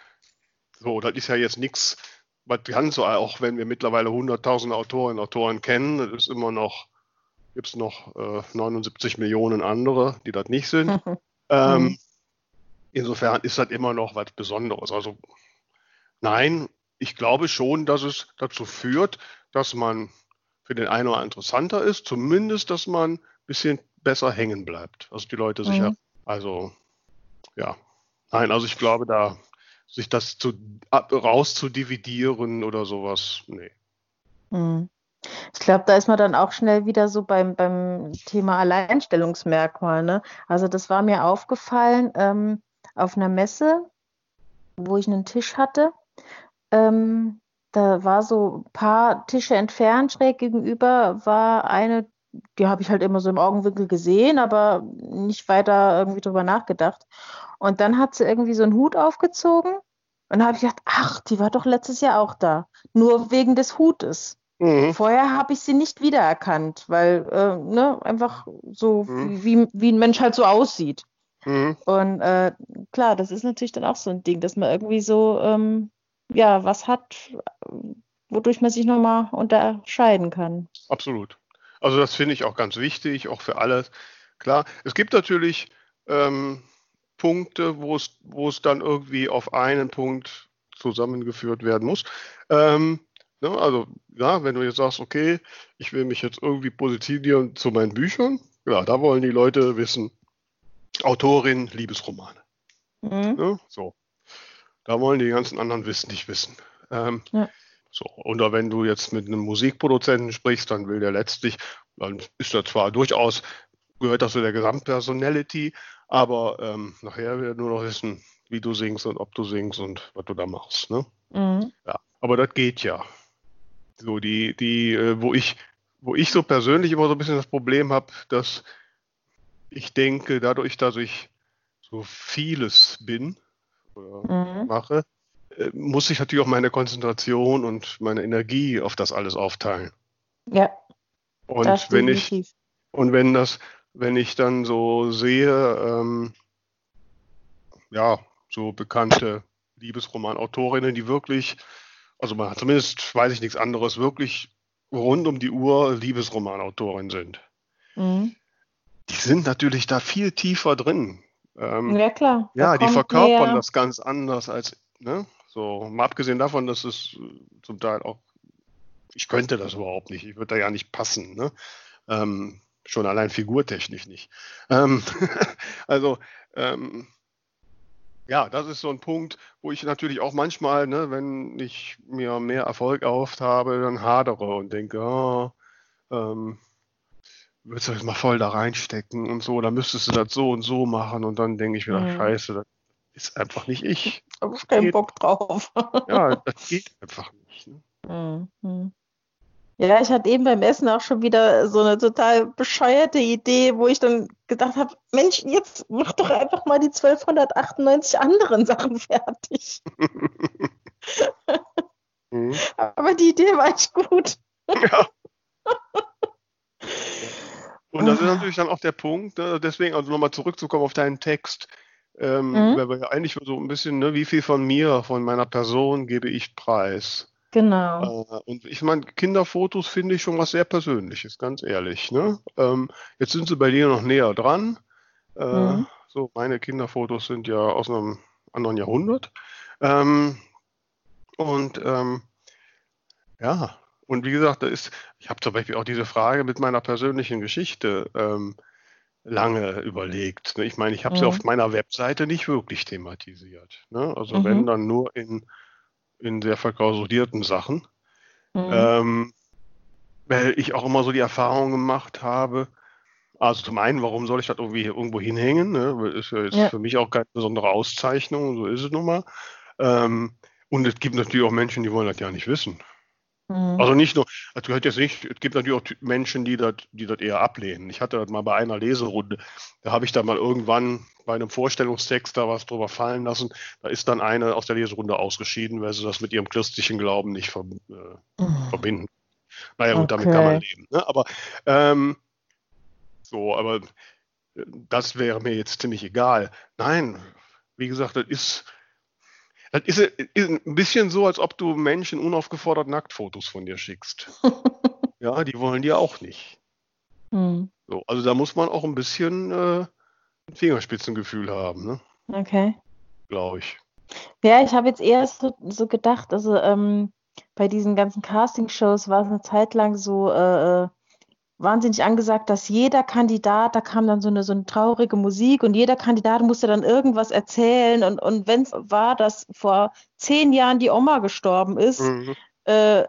so, das ist ja jetzt nichts, was ganz so, auch wenn wir mittlerweile hunderttausende Autorinnen und Autoren kennen, das ist immer noch, gibt es noch äh, 79 Millionen andere, die das nicht sind. Ähm, Mhm. insofern ist das immer noch was Besonderes. Also nein, ich glaube schon, dass es dazu führt, dass man für den einen oder anderen interessanter ist, zumindest, dass man ein bisschen besser hängen bleibt. Also die Leute sich ja, Mhm. also ja. Nein, also ich glaube, da sich das zu ab, rauszudividieren oder sowas, nee. Mhm. Ich glaube, da ist man dann auch schnell wieder so beim, beim Thema Alleinstellungsmerkmal, ne? Also das war mir aufgefallen ähm, auf einer Messe, wo ich einen Tisch hatte. Ähm, da war so ein paar Tische entfernt, schräg gegenüber war eine, die habe ich halt immer so im Augenwinkel gesehen, aber nicht weiter irgendwie drüber nachgedacht. Und dann hat sie irgendwie so einen Hut aufgezogen und da habe ich gedacht, ach, die war doch letztes Jahr auch da, nur wegen des Hutes. Mhm. Vorher habe ich sie nicht wiedererkannt, weil äh, ne, einfach so Mhm. wie, wie ein Mensch halt so aussieht. Mhm. Und äh, klar, das ist natürlich dann auch so ein Ding, dass man irgendwie so ähm, ja was hat, wodurch man sich nochmal unterscheiden kann. Absolut. Also das finde ich auch ganz wichtig, auch für alles. Klar, es gibt natürlich ähm, Punkte, wo es, wo es dann irgendwie auf einen Punkt zusammengeführt werden muss. Ähm, ne, also, ja, wenn du jetzt sagst, okay, ich will mich jetzt irgendwie positionieren zu meinen Büchern, ja, da wollen die Leute wissen, Autorin, Liebesromane. Mhm. Ne? So. Da wollen die ganzen anderen wissen, nicht wissen. Ähm, Ja. so. Oder wenn du jetzt mit einem Musikproduzenten sprichst, dann will der letztlich, dann ist er zwar durchaus, gehört das zu der Gesamtpersonality, aber ähm, nachher will er nur noch wissen, wie du singst und ob du singst und was du da machst. Ne? Mhm. Ja. Aber das geht ja. So, die, die, äh, wo ich, wo ich so persönlich immer so ein bisschen das Problem habe, dass ich denke, dadurch, dass ich so vieles bin oder Mhm. mache, äh, muss ich natürlich auch meine Konzentration und meine Energie auf das alles aufteilen. Ja, Und wenn ich, und wenn das, wenn ich dann so sehe, ähm, ja, so bekannte Liebesromanautorinnen, die wirklich, also man zumindest weiß ich nichts anderes, wirklich rund um die Uhr Liebesromanautorin sind. Mhm. Die sind natürlich da viel tiefer drin. Ähm, Ja, klar. Da Ja, die verkörpern mehr- das ganz anders als, ne? So, mal abgesehen davon, dass es äh, zum Teil auch, ich könnte das überhaupt nicht, ich würde da ja nicht passen, ne? Ähm, schon allein figurtechnisch nicht. Ähm, also, ähm, ja, das ist so ein Punkt, wo ich natürlich auch manchmal, ne, wenn ich mir mehr Erfolg erhofft habe, dann hadere und denke, oh, ähm, würdest du das mal voll da reinstecken und so, dann müsstest du das so und so machen und dann denke ich wieder, Mhm. scheiße, das ist einfach nicht ich. hab ich keinen geht. Bock drauf. Ja, das geht einfach nicht. Ne? Mhm. Ja, ich hatte eben beim Essen auch schon wieder so eine total bescheuerte Idee, wo ich dann gedacht habe, Mensch, jetzt mach doch einfach mal die 1298 anderen Sachen fertig. Mhm. Aber die Idee war echt gut. Ja. Und das ist natürlich dann auch der Punkt, ne? deswegen, also nochmal zurückzukommen auf deinen Text, ähm, Mhm. weil wir ja eigentlich so ein bisschen, ne, wie viel von mir, von meiner Person gebe ich preis? Genau. Äh, und ich meine, Kinderfotos finde ich schon was sehr Persönliches, ganz ehrlich. Ne? Ähm, jetzt sind sie bei dir noch näher dran. Äh, Mhm. So, meine Kinderfotos sind ja aus einem anderen Jahrhundert. Ähm, und ähm, ja, und wie gesagt, da ist, ich habe zum Beispiel auch diese Frage mit meiner persönlichen Geschichte ähm, lange überlegt. Ne? Ich meine, ich habe sie Mhm. auf meiner Webseite nicht wirklich thematisiert. Ne? Also Mhm. wenn dann nur in, in sehr verklausulierten Sachen. Mhm. Ähm, weil ich auch immer so die Erfahrung gemacht habe, also zum einen, warum soll ich das irgendwie irgendwo hinhängen? Ne? Ist ja jetzt Ja. für mich auch keine besondere Auszeichnung, so ist es nun mal. Ähm, und es gibt natürlich auch Menschen, die wollen das ja nicht wissen. Mhm. Also nicht nur, das gehört jetzt nicht, es gibt natürlich auch Menschen, die das, die das eher ablehnen. Ich hatte das mal bei einer Leserunde, da habe ich dann mal irgendwann bei einem Vorstellungstext da was drüber fallen lassen. Da ist dann eine aus der Leserunde ausgeschieden, weil sie das mit ihrem christlichen Glauben nicht ver, äh, Mhm. verbinden. Naja, gut, damit kann man Okay. leben. Ne? Aber ähm, so, aber äh, das wäre mir jetzt ziemlich egal. Nein, wie gesagt, das ist, das ist, ist ein bisschen so, als ob du Menschen unaufgefordert Nacktfotos von dir schickst. Ja, die wollen die auch nicht. Mhm. So, also da muss man auch ein bisschen äh, ein Fingerspitzengefühl haben, ne? Okay. glaube ich. Ja, ich habe jetzt eher so, so gedacht, also ähm, bei diesen ganzen Castingshows war es eine Zeit lang so äh, äh, wahnsinnig angesagt, dass jeder Kandidat, da kam dann so eine, so eine traurige Musik und jeder Kandidat musste dann irgendwas erzählen. Und, und wenn es war, dass vor zehn Jahren die Oma gestorben ist, Mhm. äh,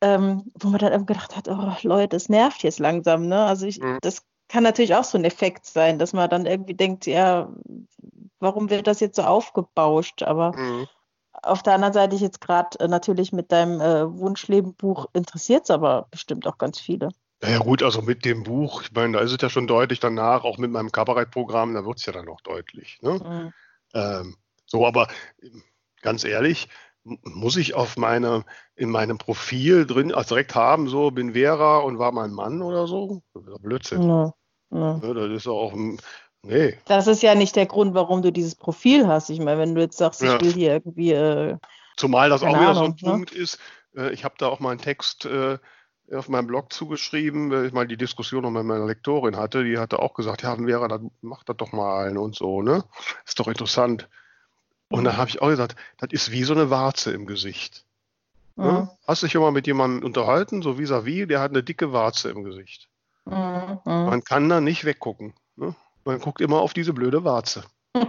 ähm, wo man dann eben gedacht hat, oh Leute, es nervt jetzt langsam, ne? Also ich, Mhm. das kann natürlich auch so ein Effekt sein, dass man dann irgendwie denkt, ja, warum wird das jetzt so aufgebauscht? Aber Mhm. Auf der anderen Seite, jetzt gerade äh, natürlich mit deinem äh, Wunschleben-Buch interessiert es aber bestimmt auch ganz viele. Ja, ja, gut, also mit dem Buch, ich meine, da ist es ja schon deutlich danach, auch mit meinem Kabarettprogramm, da wird es ja dann auch deutlich. Ne? Mhm. Ähm, so, aber ähm, ganz ehrlich, muss ich auf meine, in meinem Profil drin, also direkt haben, so, bin Vera und war mein Mann oder so? Blödsinn. Nö, nö. Ne? Das ist auch, ein- nee. Das ist ja nicht der Grund, warum du dieses Profil hast. Ich meine, wenn du jetzt sagst, Ja. ich will hier irgendwie, äh, Zumal das auch wieder so ein Ahnung, ne? Punkt ist, äh, ich habe da auch mal einen Text äh, auf meinem Blog zugeschrieben, weil ich mal die Diskussion noch mit meiner Lektorin hatte, die hatte auch gesagt, ja, Vera, dann mach das doch mal und so, ne? Ist doch interessant. Und da habe ich auch gesagt, das ist wie so eine Warze im Gesicht. mhm, Ne? Hast du dich schon mal mit jemandem unterhalten, so vis-à-vis, der hat eine dicke Warze im Gesicht. mhm. Man kann da nicht weggucken. Ne? Man guckt immer auf diese blöde Warze.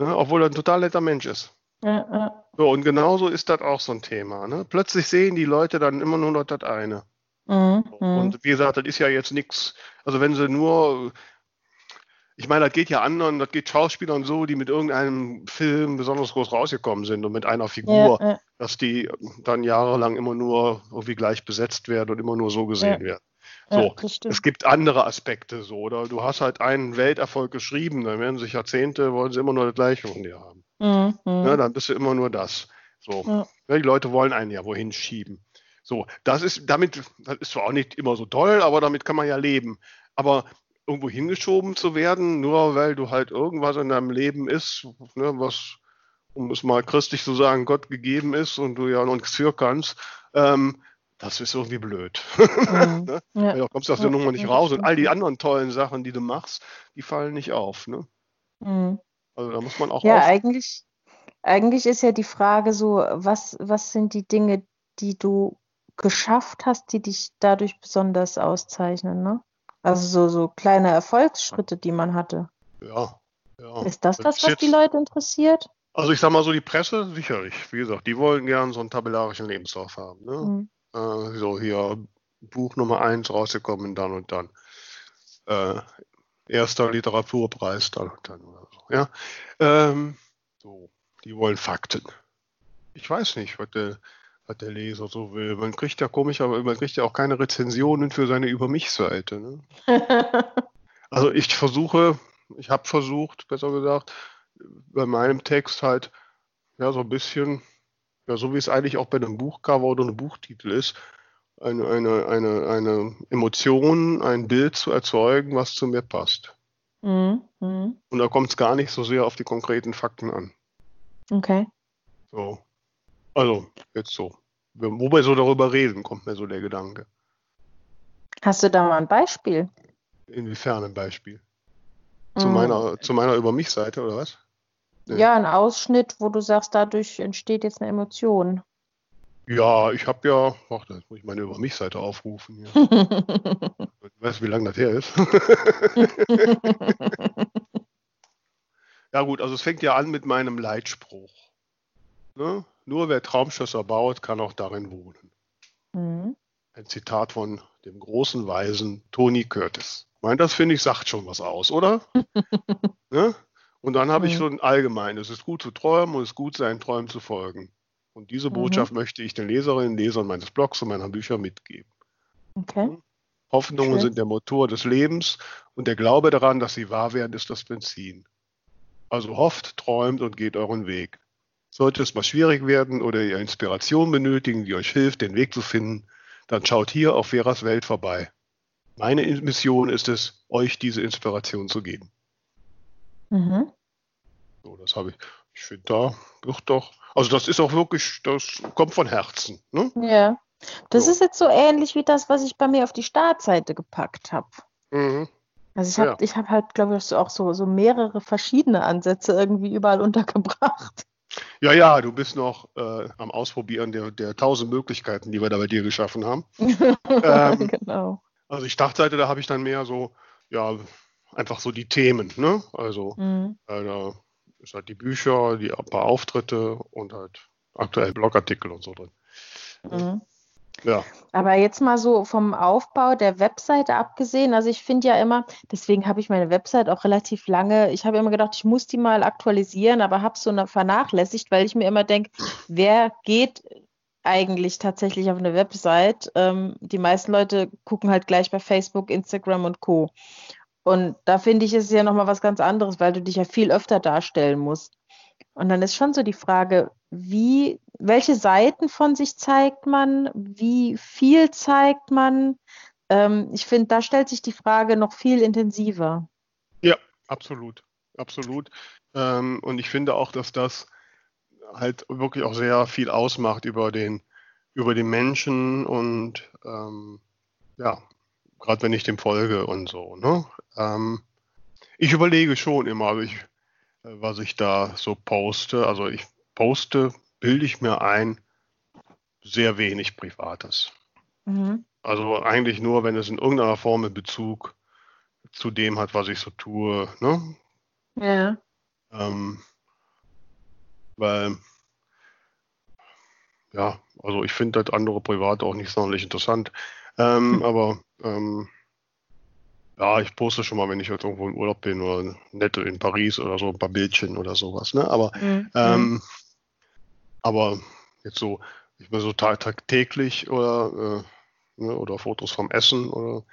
Ne? Obwohl er ein total netter Mensch ist. Ja, ja. So, und genauso ist das auch so ein Thema. Ne? Plötzlich sehen die Leute dann immer nur noch das eine. Mhm, mhm. Und wie gesagt, das ist ja jetzt nichts, also wenn sie nur, ich meine, das geht ja anderen, das geht Schauspielern so, die mit irgendeinem Film besonders groß rausgekommen sind und mit einer Figur, Ja, ja. dass die dann jahrelang immer nur irgendwie gleich besetzt werden und immer nur so gesehen Ja. werden. Ja, So, stimmt. es gibt andere Aspekte so, oder du hast halt einen Welterfolg geschrieben, dann werden sich Jahrzehnte, wollen sie immer nur das Gleiche von dir haben. Mhm. Ne, dann bist du immer nur das. So. Ja. Ja, die Leute wollen einen ja wohin schieben. So, das ist damit, das ist zwar auch nicht immer so toll, aber damit kann man ja leben. Aber irgendwo hingeschoben zu werden, nur weil du halt irgendwas in deinem Leben ist, ne, was, um es mal christlich zu sagen, Gott gegeben ist und du ja noch nichts für kannst, ähm, das ist irgendwie blöd. Mhm. ne? Ja. Da kommst du aus der Nummer nicht raus und all die anderen tollen Sachen, die du machst, die fallen nicht auf. Ne? Mhm. Also da muss man auch Ja, auf. eigentlich, eigentlich ist ja die Frage so, was, was sind die Dinge, die du geschafft hast, die dich dadurch besonders auszeichnen, ne? Also so, so kleine Erfolgsschritte, die man hatte. Ja, ja. Ist das das, was die Leute interessiert? Also ich sag mal so, die Presse, sicherlich. Wie gesagt, die wollen gern so einen tabellarischen Lebenslauf haben. Ne? Mhm. Äh, so hier, Buch Nummer eins rausgekommen, dann und dann. Äh, erster Literaturpreis, dann und dann oder so. Ja? Ähm, so, die wollen Fakten. Ich weiß nicht, was der, was der Leser so will. Man kriegt ja komisch, aber man kriegt ja auch keine Rezensionen für seine Über mich-Seite. Ne? Also ich versuche, ich habe versucht, besser gesagt, bei meinem Text halt, ja, so ein bisschen, ja, so wie es eigentlich auch bei einem Buchcover oder einem Buchtitel ist, eine, eine, eine, eine Emotion, ein Bild zu erzeugen, was zu mir passt. Mhm. Mhm. Und da kommt es gar nicht so sehr auf die konkreten Fakten an. Okay. So. Also, jetzt so. Wo wir so darüber reden, kommt mir so der Gedanke. Hast du da mal ein Beispiel? Inwiefern ein Beispiel? Zu Mhm. meiner, zu meiner Über mich-Seite oder was? Ja, ein Ausschnitt, wo du sagst, dadurch entsteht jetzt eine Emotion. Ja, ich habe ja, ach, da muss ich meine Über mich-Seite aufrufen. Hier. Weißt du, wie lange das her ist? ja gut, also es fängt ja an mit meinem Leitspruch. Ne? Nur wer Traumschlösser baut, kann auch darin wohnen. Mhm. Ein Zitat von dem großen Weisen Tony Curtis. Ich meine, das finde ich, sagt schon was aus, oder? ne? Und dann habe ich Mhm. so ein allgemein, es ist gut zu träumen und es ist gut, seinen Träumen zu folgen. Und diese Mhm. Botschaft möchte ich den Leserinnen und Lesern meines Blogs und meiner Bücher mitgeben. Okay. Hoffnungen Schön. sind der Motor des Lebens und der Glaube daran, dass sie wahr werden, ist das Benzin. Also hofft, träumt und geht euren Weg. Sollte es mal schwierig werden oder ihr Inspiration benötigen, die euch hilft, den Weg zu finden, dann schaut hier auf Veras Welt vorbei. Meine Mission ist es, euch diese Inspiration zu geben. Mhm. So, das habe ich. Ich finde da wird doch. Also das ist auch wirklich, das kommt von Herzen. Ne? Ja. Das So. ist jetzt so ähnlich wie das, was ich bei mir auf die Startseite gepackt habe. Mhm. Also ich habe Ja. ich hab halt, glaube ich, auch so, so mehrere verschiedene Ansätze irgendwie überall untergebracht. Ja, ja, du bist noch äh, am Ausprobieren der, der tausend Möglichkeiten, die wir da bei dir geschaffen haben. Ähm, Genau. Also die Startseite, da habe ich dann mehr so, ja, einfach so die Themen, ne? Also Mhm. äh, da ist halt die Bücher, die ein paar Auftritte und halt aktuell Blogartikel und so drin. Mhm. Ja, Aber jetzt mal so vom Aufbau der Webseite abgesehen, also ich finde ja immer, deswegen habe ich meine Website auch relativ lange, ich habe immer gedacht, ich muss die mal aktualisieren, aber habe so eine vernachlässigt, weil ich mir immer denke, wer geht eigentlich tatsächlich auf eine Website? Ähm, die meisten Leute gucken halt gleich bei Facebook, Instagram und Co. Und da finde ich, ist es ja nochmal was ganz anderes, weil du dich ja viel öfter darstellen musst. Und dann ist schon so die Frage, wie, welche Seiten von sich zeigt man, wie viel zeigt man? Ähm, ich finde, da stellt sich die Frage noch viel intensiver. absolut, absolut. Ähm, und ich finde auch, dass das halt wirklich auch sehr viel ausmacht über den, über den Menschen und ähm, ja, gerade wenn ich dem folge und so, ne? Ähm, ich überlege schon immer, ich, äh, was ich da so poste. Also ich poste, bilde ich mir ein, sehr wenig Privates. Mhm. Also eigentlich nur, wenn es in irgendeiner Form einen Bezug zu dem hat, was ich so tue, ne? Ja. Ähm, weil, ja, also ich finde das andere Private auch nicht sonderlich interessant. Ähm, Hm. aber ähm, ja, ich poste schon mal, wenn ich jetzt irgendwo im Urlaub bin oder nett in Paris oder so, ein paar Bildchen oder sowas, ne? Aber, Mhm. ähm, aber jetzt so, ich bin so tag- tagtäglich oder, äh, ne, oder Fotos vom Essen oder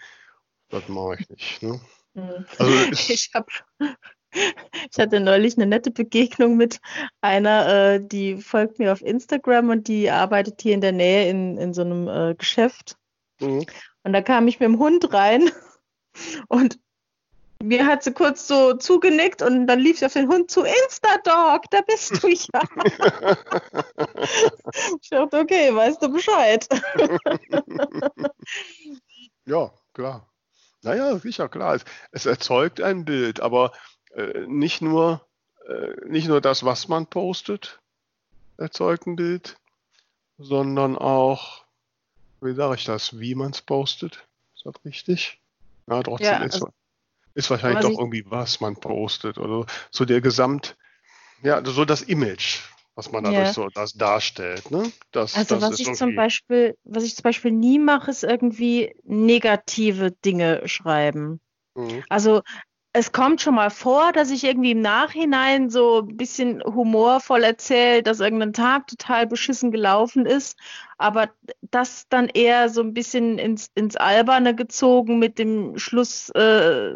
das mache ich nicht, ne? Mhm. Also Ich habe, ich hatte neulich eine nette Begegnung mit einer, äh, die folgt mir auf Instagram und die arbeitet hier in der Nähe in, in so einem äh, Geschäft. Mhm. Und da kam ich mit dem Hund rein und mir hat sie kurz so zugenickt und dann lief sie auf den Hund zu. Instadog, da bist du ja. Ich dachte, okay, weißt du Bescheid. Ja, klar. Naja, sicher, klar. Es, es erzeugt ein Bild, aber äh, nicht nur, äh, nicht nur das, was man postet, erzeugt ein Bild, sondern auch, wie sage ich das, wie man es postet. Ist das richtig? Ja, trotzdem Ja, ist, also- ist wahrscheinlich doch irgendwie, was man postet oder so der Gesamt, ja, so das Image, was man dadurch Ja. so das darstellt. Ne? Das, Also das was ich zum Beispiel, was ich zum Beispiel nie mache, ist irgendwie negative Dinge schreiben. Mhm. Also es kommt schon mal vor, dass ich irgendwie im Nachhinein so ein bisschen humorvoll erzähle, dass irgendein Tag total beschissen gelaufen ist, aber das dann eher so ein bisschen ins, ins Alberne gezogen mit dem Schluss, äh,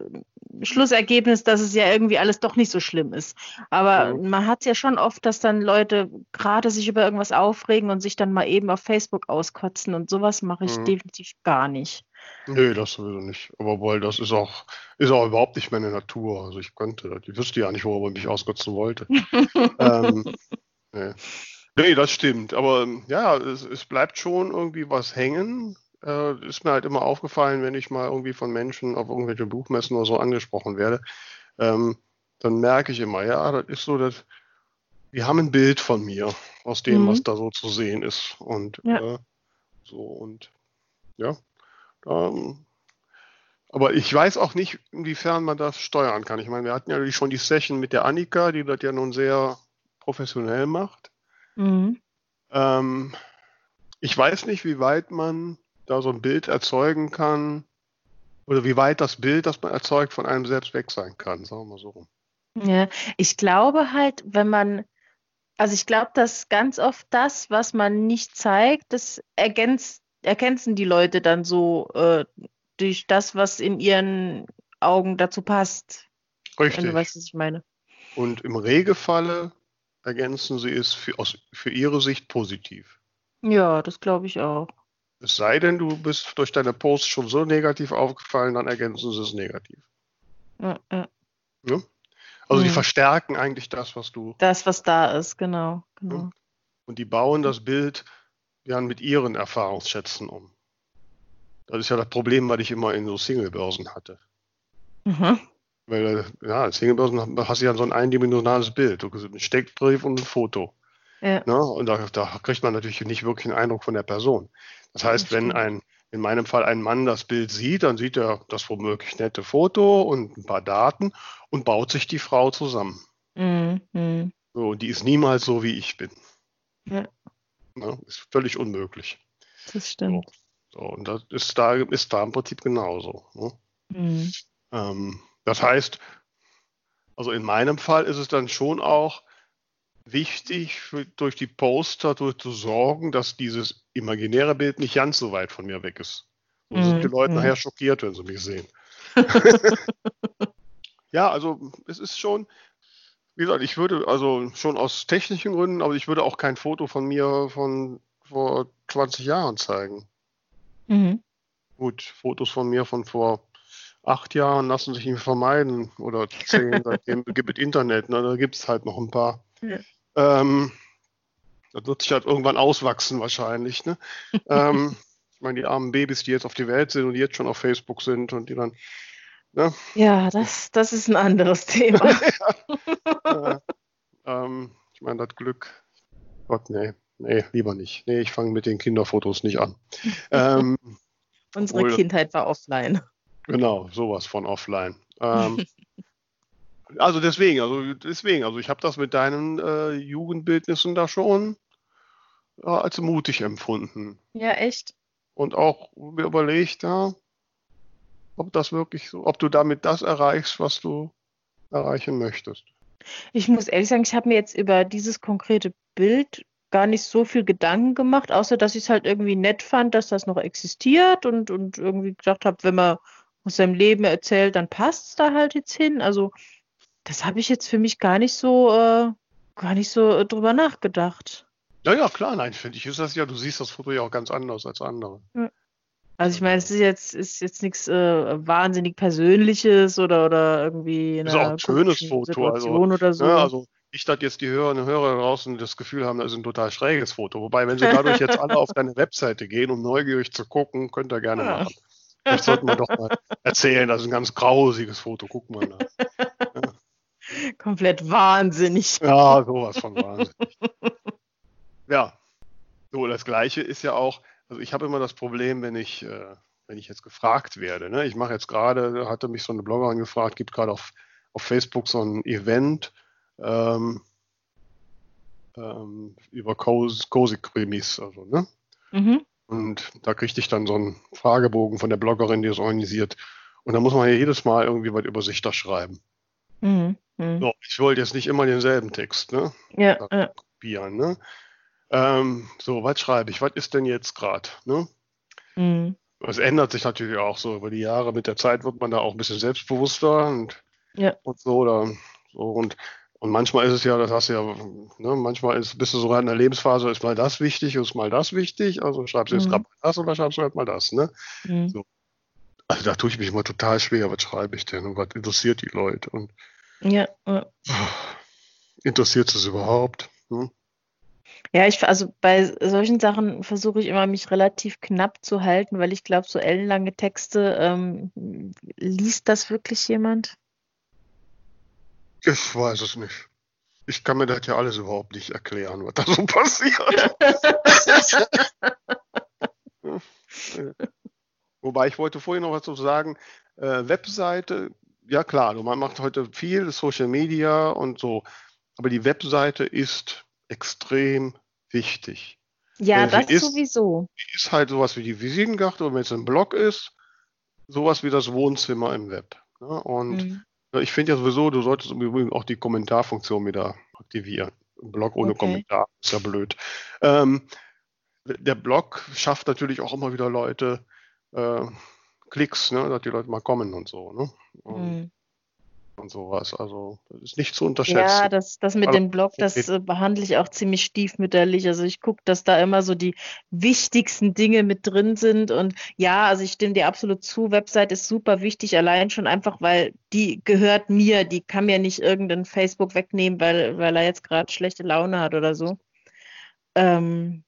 Schlussergebnis, dass es ja irgendwie alles doch nicht so schlimm ist. Aber Mhm. man hat es ja schon oft, dass dann Leute gerade sich über irgendwas aufregen und sich dann mal eben auf Facebook auskotzen und sowas mache ich Mhm. definitiv gar nicht. Nee, das sowieso nicht. Aber weil das ist auch, ist auch überhaupt nicht meine Natur. Also ich könnte das. Ich wüsste ja nicht, worüber ich mich auskotzen wollte. ähm, nee. nee, das stimmt. Aber ähm, ja, es, es bleibt schon irgendwie was hängen. Äh, ist mir halt immer aufgefallen, wenn ich mal irgendwie von Menschen auf irgendwelche Buchmessen oder so angesprochen werde. Ähm, dann merke ich immer, ja, das ist so, dass die haben ein Bild von mir aus dem, Mhm. was da so zu sehen ist. Und Ja. äh, so und ja. Ähm, aber ich weiß auch nicht, inwiefern man das steuern kann. Ich meine, wir hatten ja schon die Session mit der Annika, die das ja nun sehr professionell macht. Mhm. Ähm, ich weiß nicht, wie weit man da so ein Bild erzeugen kann oder wie weit das Bild, das man erzeugt, von einem selbst weg sein kann. Sagen wir mal so rum. Ja, ich glaube halt, wenn man, also ich glaube, dass ganz oft das, was man nicht zeigt, das ergänzt, ergänzen die Leute dann so äh, durch das, was in ihren Augen dazu passt, wenn Richtig. du weißt, was ich meine. Und im Regelfalle ergänzen sie es für, aus, für ihre Sicht positiv. Ja, das glaube ich auch. Es sei denn, du bist durch deine Posts schon so negativ aufgefallen, dann ergänzen sie es negativ. Ja, ja. Ne? Also die Mhm. verstärken eigentlich das, was du. Das, was da ist, genau, genau. Und die bauen das Bild ja mit ihren Erfahrungsschätzen um. Das ist ja das Problem, was ich immer in so Single-Börsen hatte. Mhm. Weil, ja, Singlebörsen hast du ja so ein eindimensionales Bild. Du ein Steckbrief und ein Foto. Ja. Ne? Und da, da, kriegt man natürlich nicht wirklich einen Eindruck von der Person. Das heißt, wenn ein, in meinem Fall ein Mann das Bild sieht, dann sieht er das womöglich nette Foto und ein paar Daten und baut sich die Frau zusammen. Mhm. So, die ist niemals so, wie ich bin. Ja. Ne? Ist völlig unmöglich. Das stimmt. So, so und das ist da, ist da im Prinzip genauso. Ne? Mhm. Ähm, das heißt, also in meinem Fall ist es dann schon auch wichtig, für, durch die Poster durch zu sorgen, dass dieses imaginäre Bild nicht ganz so weit von mir weg ist. Sonst mm, sind die mhm, Leute mm. nachher schockiert, wenn sie mich sehen. ja, also es ist schon, wie gesagt, ich würde also schon aus technischen Gründen, aber ich würde auch kein Foto von mir von vor 20 Jahren zeigen. Mhm. Gut, Fotos von mir von vor acht Jahren lassen sich nicht vermeiden oder zehn, seitdem gibt es Internet, ne, da gibt es halt noch ein paar. Ja. Ähm, das wird sich halt irgendwann auswachsen wahrscheinlich. Ne? ähm, ich meine, die armen Babys, die jetzt auf die Welt sind und die jetzt schon auf Facebook sind und die dann. Ne? Ja, das, das ist ein anderes Thema. ja. äh, ähm, ich meine, das Glück. Gott, nee, nee, lieber nicht. Nee, ich fange mit den Kinderfotos nicht an. Ähm, Unsere obwohl, Kindheit war offline. Genau, sowas von offline. Ähm, also deswegen, also deswegen, also ich habe das mit deinen äh, Jugendbildnissen da schon ja, als mutig empfunden. Ja, echt. Und auch mir überlegt, ja, ob das wirklich so, ob du damit das erreichst, was du erreichen möchtest. Ich muss ehrlich sagen, ich habe mir jetzt über dieses konkrete Bild gar nicht so viel Gedanken gemacht, außer dass ich es halt irgendwie nett fand, dass das noch existiert und, und irgendwie gedacht habe, wenn man aus seinem Leben erzählt, dann passt es da halt jetzt hin. Also das habe ich jetzt für mich gar nicht so, äh, gar nicht so äh, drüber nachgedacht. Ja, ja, klar, nein, finde ich, ist das ja, du siehst das Foto ja auch ganz anders als andere. Also ich meine, es ist jetzt, ist jetzt nichts äh, wahnsinnig Persönliches oder, oder irgendwie eine ist auch ein schönes Foto, also, oder so. Ja, also nicht, dass jetzt die Hörerinnen und Hörer draußen das Gefühl haben, das ist ein total schräges Foto. Wobei, wenn sie dadurch jetzt alle auf deine Webseite gehen, um neugierig zu gucken, könnt ihr gerne ja. machen. Vielleicht sollten wir doch mal erzählen, das ist ein ganz grausiges Foto. Guck mal. Ja. Komplett wahnsinnig. Ja, sowas von wahnsinnig. ja, so das Gleiche ist ja auch, also ich habe immer das Problem, wenn ich, äh, wenn ich jetzt gefragt werde. Ne? Ich mache jetzt gerade, hatte mich so eine Bloggerin gefragt, gibt gerade auf, auf Facebook so ein Event ähm, ähm, über Cozy-Krimis. Also, ne? Mhm. Und da kriegte ich dann so einen Fragebogen von der Bloggerin, die es organisiert. Und da muss man ja jedes Mal irgendwie was über sich da schreiben. Mhm. Mhm. So, ich wollte jetzt nicht immer denselben Text, ne? Ja. ja. Kopieren, ne? Ähm, so, was schreibe ich? Was ist denn jetzt gerade? Ne? Mhm. Es ändert sich natürlich auch so über die Jahre. Mit der Zeit wird man da auch ein bisschen selbstbewusster und, ja. und so. Oder, so. Und und manchmal ist es ja, das hast du ja, ne, manchmal ist, bist du sogar in der Lebensphase, ist mal das wichtig, ist mal das wichtig. Also schreibst du jetzt mhm. gerade mal das oder schreibst du halt mal das, ne? Mhm. So. Also da tue ich mich immer total schwer, was schreibe ich denn und was interessiert die Leute? Und ja. Interessiert es überhaupt? Hm? Ja, ich, also bei solchen Sachen versuche ich immer, mich relativ knapp zu halten, weil ich glaube, so ellenlange Texte, ähm, liest das wirklich jemand? Ich weiß es nicht. Ich kann mir das ja alles überhaupt nicht erklären, was da so passiert. Wobei ich wollte vorhin noch was zu sagen. Äh, Webseite, ja klar, man macht heute viel Social Media und so, aber die Webseite ist extrem wichtig. Ja, das ist, sowieso. Ist halt sowas wie die Visitenkarte wenn es ein Blog ist, sowas wie das Wohnzimmer im Web. Ne? Und mhm. Ich finde ja sowieso, du solltest übrigens auch die Kommentarfunktion wieder aktivieren. Ein Blog ohne okay. Kommentar ist ja blöd. Ähm, der Blog schafft natürlich auch immer wieder Leute äh, Klicks, ne, dass die Leute mal kommen und so. Ne? Und, mhm und sowas. Also das ist nicht zu unterschätzen. Ja, das, das mit dem Blog, das äh, behandle ich auch ziemlich stiefmütterlich. Also ich gucke, dass da immer so die wichtigsten Dinge mit drin sind. Und ja, also ich stimme dir absolut zu, Website ist super wichtig, allein schon einfach, weil die gehört mir, die kann mir nicht irgendein Facebook wegnehmen, weil, weil er jetzt gerade schlechte Laune hat oder so. Ähm,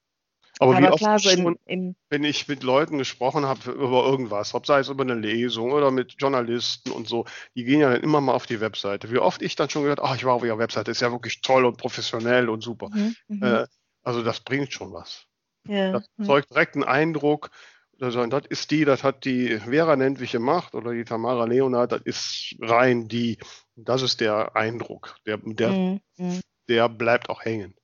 Aber, wie Aber oft klar, so schon, im, im wenn ich mit Leuten gesprochen habe über irgendwas, ob sei es über eine Lesung oder mit Journalisten und so, die gehen ja dann immer mal auf die Webseite. Wie oft ich dann schon gehört, ach, ich war auf ihrer Webseite, ist ja wirklich toll und professionell und super. mhm, mhm. Äh, also das bringt schon was. ja, Das ja. erzeugt direkt einen Eindruck, also, das ist die, das hat die Vera Nentwich gemacht oder die Tamara Leonard, das ist rein die. Das ist der Eindruck. Der, der, Mhm, mhm. der bleibt auch hängen.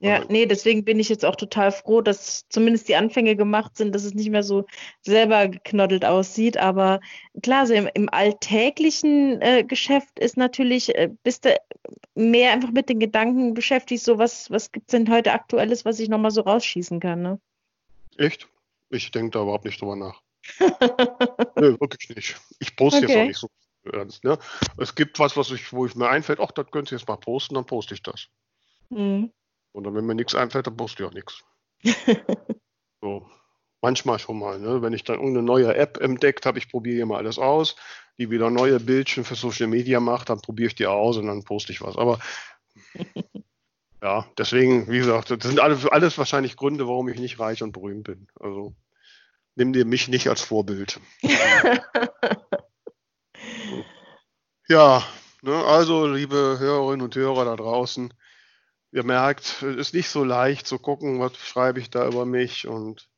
Ja, Also- nee, deswegen bin ich jetzt auch total froh, dass zumindest die Anfänge gemacht sind, dass es nicht mehr so selber geknoddelt aussieht. Aber klar, so im, im alltäglichen äh, Geschäft ist natürlich, äh, bist du mehr einfach mit den Gedanken beschäftigt, so was, was gibt es denn heute Aktuelles, was ich nochmal so rausschießen kann, ne? Echt? Ich denke da überhaupt nicht drüber nach. Nö, wirklich nicht. Ich poste jetzt Okay. auch nicht so ernst. Ne? Es gibt was, was ich, wo ich mir einfällt, ach, das könnt ihr jetzt mal posten, dann poste ich das. Mhm. Und dann, wenn mir nichts einfällt, dann poste ich auch nichts. So. Manchmal schon mal, ne? wenn ich dann irgendeine neue App entdeckt habe, ich probiere hier mal alles aus, die wieder neue Bildchen für Social Media macht, dann probiere ich die aus und dann poste ich was. Aber ja, deswegen, wie gesagt, das sind alles, alles wahrscheinlich Gründe, warum ich nicht reich und berühmt bin. Also nimm dir mich nicht als Vorbild. Ja, ne, also liebe Hörerinnen und Hörer da draußen, ihr merkt, es ist nicht so leicht zu gucken, was schreibe ich da über mich und,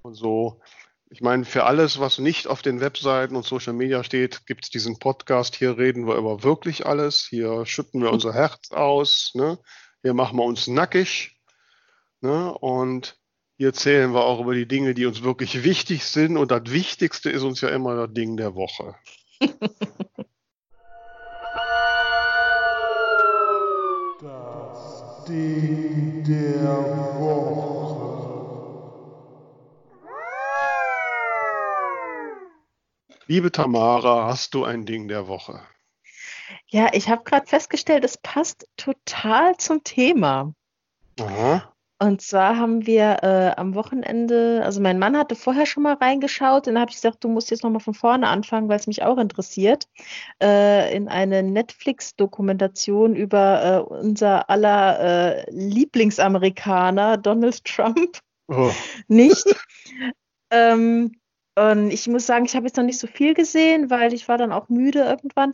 und so. Ich meine, für alles, was nicht auf den Webseiten und Social Media steht, gibt es diesen Podcast. Hier reden wir über wirklich alles. Hier schütten wir unser Herz aus. Ne? Hier machen wir uns nackig. Ne? Und hier zählen wir auch über die Dinge, die uns wirklich wichtig sind. Und das Wichtigste ist uns ja immer das Ding der Woche. Ding der Woche. Liebe Tamara, hast du ein Ding der Woche? Ja, ich habe gerade festgestellt, es passt total zum Thema. Aha. Und zwar haben wir äh, am Wochenende, also mein Mann hatte vorher schon mal reingeschaut, und dann habe ich gesagt, du musst jetzt nochmal von vorne anfangen, weil es mich auch interessiert, äh, in eine Netflix-Dokumentation über äh, unser aller äh, Lieblingsamerikaner, Donald Trump. Oh. Nicht. ähm, und ich muss sagen, ich habe jetzt noch nicht so viel gesehen, weil ich war dann auch müde irgendwann.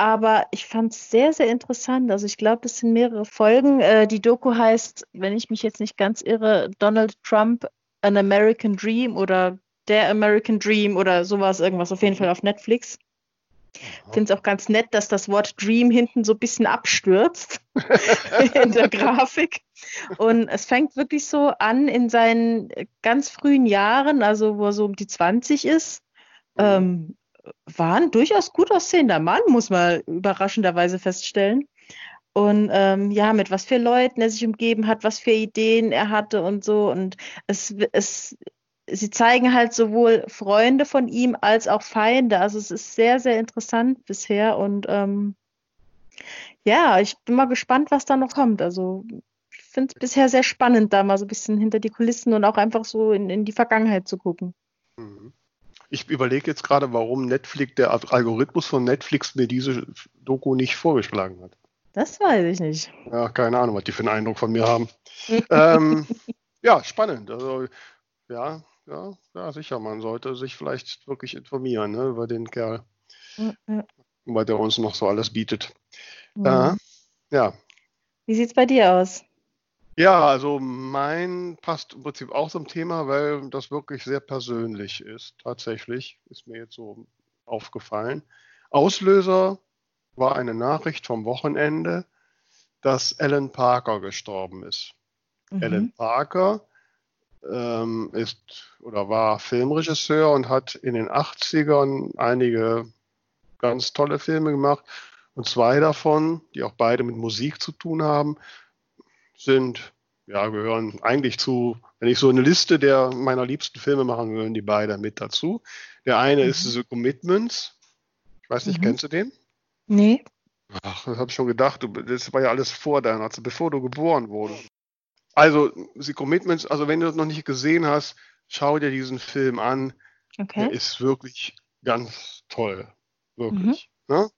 Aber ich fand es sehr, sehr interessant. Also ich glaube, das sind mehrere Folgen. Äh, die Doku heißt, wenn ich mich jetzt nicht ganz irre, Donald Trump, An American Dream oder Der American Dream oder sowas, irgendwas auf jeden Fall auf Netflix. Finde es auch ganz nett, dass das Wort Dream hinten so ein bisschen abstürzt in der Grafik. Und es fängt wirklich so an in seinen ganz frühen Jahren, also wo er so um die 20 ist. Ähm, war ein durchaus gut aussehender Mann, muss man überraschenderweise feststellen. Und ähm, ja, mit was für Leuten er sich umgeben hat, was für Ideen er hatte und so. Und es, es, sie zeigen halt sowohl Freunde von ihm als auch Feinde. Also es ist sehr, sehr interessant bisher. Und ähm, ja, ich bin mal gespannt, was da noch kommt. Also ich finde es bisher sehr spannend, da mal so ein bisschen hinter die Kulissen und auch einfach so in, in die Vergangenheit zu gucken. Mhm. Ich überlege jetzt gerade, warum Netflix, der Algorithmus von Netflix mir diese Doku nicht vorgeschlagen hat. Das weiß ich nicht. Ja, keine Ahnung, was die für einen Eindruck von mir haben. ähm, ja, spannend. Also, ja, ja, ja, sicher. Man sollte sich vielleicht wirklich informieren ne, über den Kerl, ja. was der uns noch so alles bietet. Mhm. Ja, ja. Wie sieht's bei dir aus? Ja, also mein passt im Prinzip auch zum Thema, weil das wirklich sehr persönlich ist. Tatsächlich ist mir jetzt so aufgefallen. Auslöser war eine Nachricht vom Wochenende, dass Alan Parker gestorben ist. Mhm. Alan Parker ähm, ist oder war Filmregisseur und hat in den 80ern einige ganz tolle Filme gemacht. Und zwei davon, die auch beide mit Musik zu tun haben, sind, ja, gehören eigentlich zu, wenn ich so eine Liste der meiner liebsten Filme machen, gehören die beide mit dazu. Der eine ist Mhm. The Commitments. Ich weiß nicht, Mhm. kennst du den? Nee. Ach, das habe ich schon gedacht. Das war ja alles vor deiner, also bevor du geboren wurdest. Also, The Commitments, also wenn du das noch nicht gesehen hast, schau dir diesen Film an. Der Okay. ist wirklich ganz toll. Wirklich. Ne?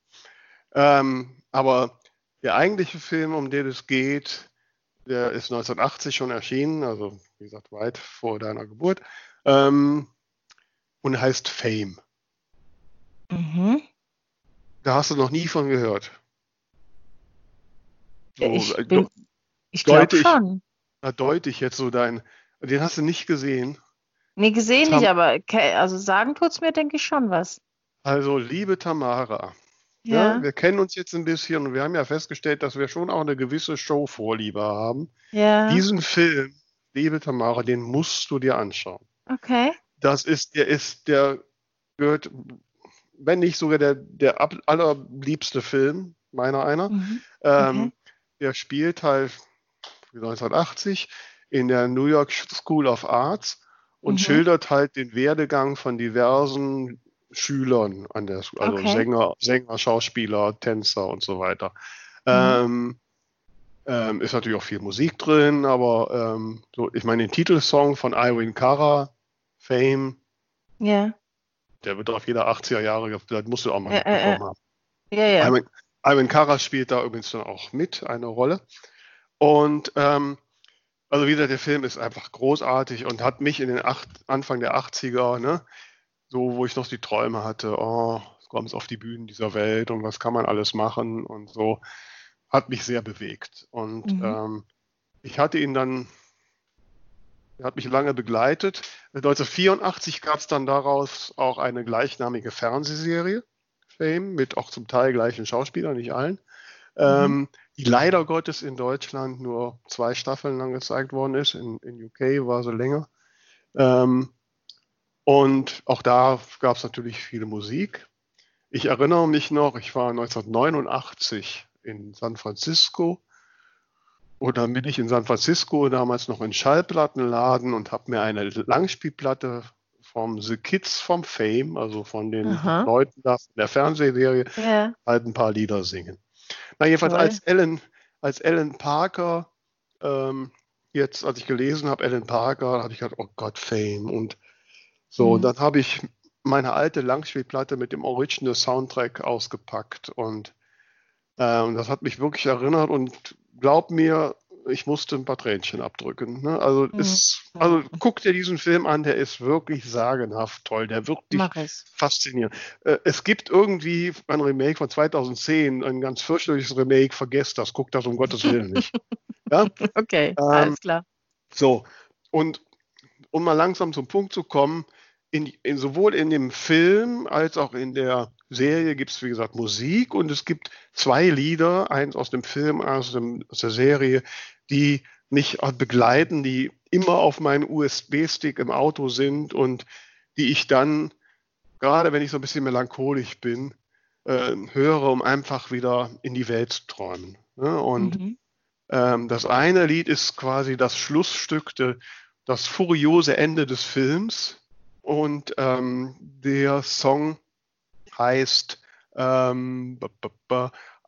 Ähm, aber der eigentliche Film, um den es geht, Der ist 1980 schon erschienen, also wie gesagt, weit vor deiner Geburt. Ähm, und heißt Fame. Mhm. Da hast du noch nie von gehört. So, Ich äh, bin, ich glaube schon. Da deute ich jetzt so dein. Den hast du nicht gesehen. Nee, gesehen Tam- nicht, aber ke- also sagen tut's mir, denke ich schon was. Also, liebe Tamara, ja. Ja, wir kennen uns jetzt ein bisschen und wir haben ja festgestellt, dass wir schon auch eine gewisse Showvorliebe haben. ja, Diesen Film, liebe Tamara, den musst du dir anschauen. okay. Das ist, der ist, der gehört, wenn nicht sogar der, der allerliebste Film, meiner einer. Mhm. Ähm, Okay. Der spielt halt 1980 in der New York School of Arts und Mhm. schildert halt den Werdegang von diversen Schülern an der Schule, also Okay. Sänger, Sänger, Schauspieler, Tänzer und so weiter. Mhm. Ähm, ähm, ist natürlich auch viel Musik drin, aber ähm, so, ich meine, den Titelsong von Irene Cara, Fame, Ja, der wird auf jeder 80er Jahre, vielleicht musst du auch mal Äh, äh, haben. ja, ja. Ivan, Ivan Kara spielt da übrigens dann auch mit eine Rolle. Und ähm, also wieder, der Film ist einfach großartig und hat mich in den acht, Anfang der 80er, ne, so wo ich noch die Träume hatte, oh, kommt es auf die Bühnen dieser Welt und was kann man alles machen und so, hat mich sehr bewegt. Und Mhm. ähm, ich hatte ihn dann, er hat mich lange begleitet. 1984 gab es dann daraus auch eine gleichnamige Fernsehserie. Fame mit auch zum Teil gleichen Schauspielern, nicht allen, ähm, die leider Gottes in Deutschland nur zwei Staffeln lang gezeigt worden ist. In, in UK war sie länger. Ähm, und auch da gab es natürlich viele Musik. Ich erinnere mich noch, ich war 1989 in San Francisco. Und dann bin ich in San Francisco damals noch in Schallplattenladen und habe mir eine Langspielplatte vom The Kids vom Fame, also von den Aha. Leuten da in der Fernsehserie, Ja, halt ein paar Lieder singen. Na, jedenfalls Toll. als Ellen, als Ellen Parker, ähm, jetzt, als ich gelesen habe, Ellen Parker, habe ich gedacht, oh Gott, Fame. Und so, Mhm. und dann habe ich meine alte Langspielplatte mit dem Original Soundtrack ausgepackt und ähm, das hat mich wirklich erinnert und glaub mir, ich musste ein paar Tränchen abdrücken. Ne? Also, Mhm. ist, also guck dir diesen Film an, der ist wirklich sagenhaft toll. Der mach es. faszinierend. Äh, Es gibt irgendwie ein Remake von 2010, ein ganz fürchterliches Remake, vergesst das, guckt das um Gottes Willen nicht. Ja? Okay, Ähm, alles klar. So, und um mal langsam zum Punkt zu kommen, in, in, sowohl in dem Film als auch in der Serie gibt es, wie gesagt, Musik und es gibt zwei Lieder, eins aus dem Film, eins aus, dem, aus der Serie, die mich begleiten, die immer auf meinem USB-Stick im Auto sind und die ich dann, gerade wenn ich so ein bisschen melancholisch bin, äh, höre, um einfach wieder in die Welt zu träumen. Ne? Und Mhm. ähm, das eine Lied ist quasi das Schlussstück, de, das furiose Ende des Films. Und ähm, der Song heißt ähm,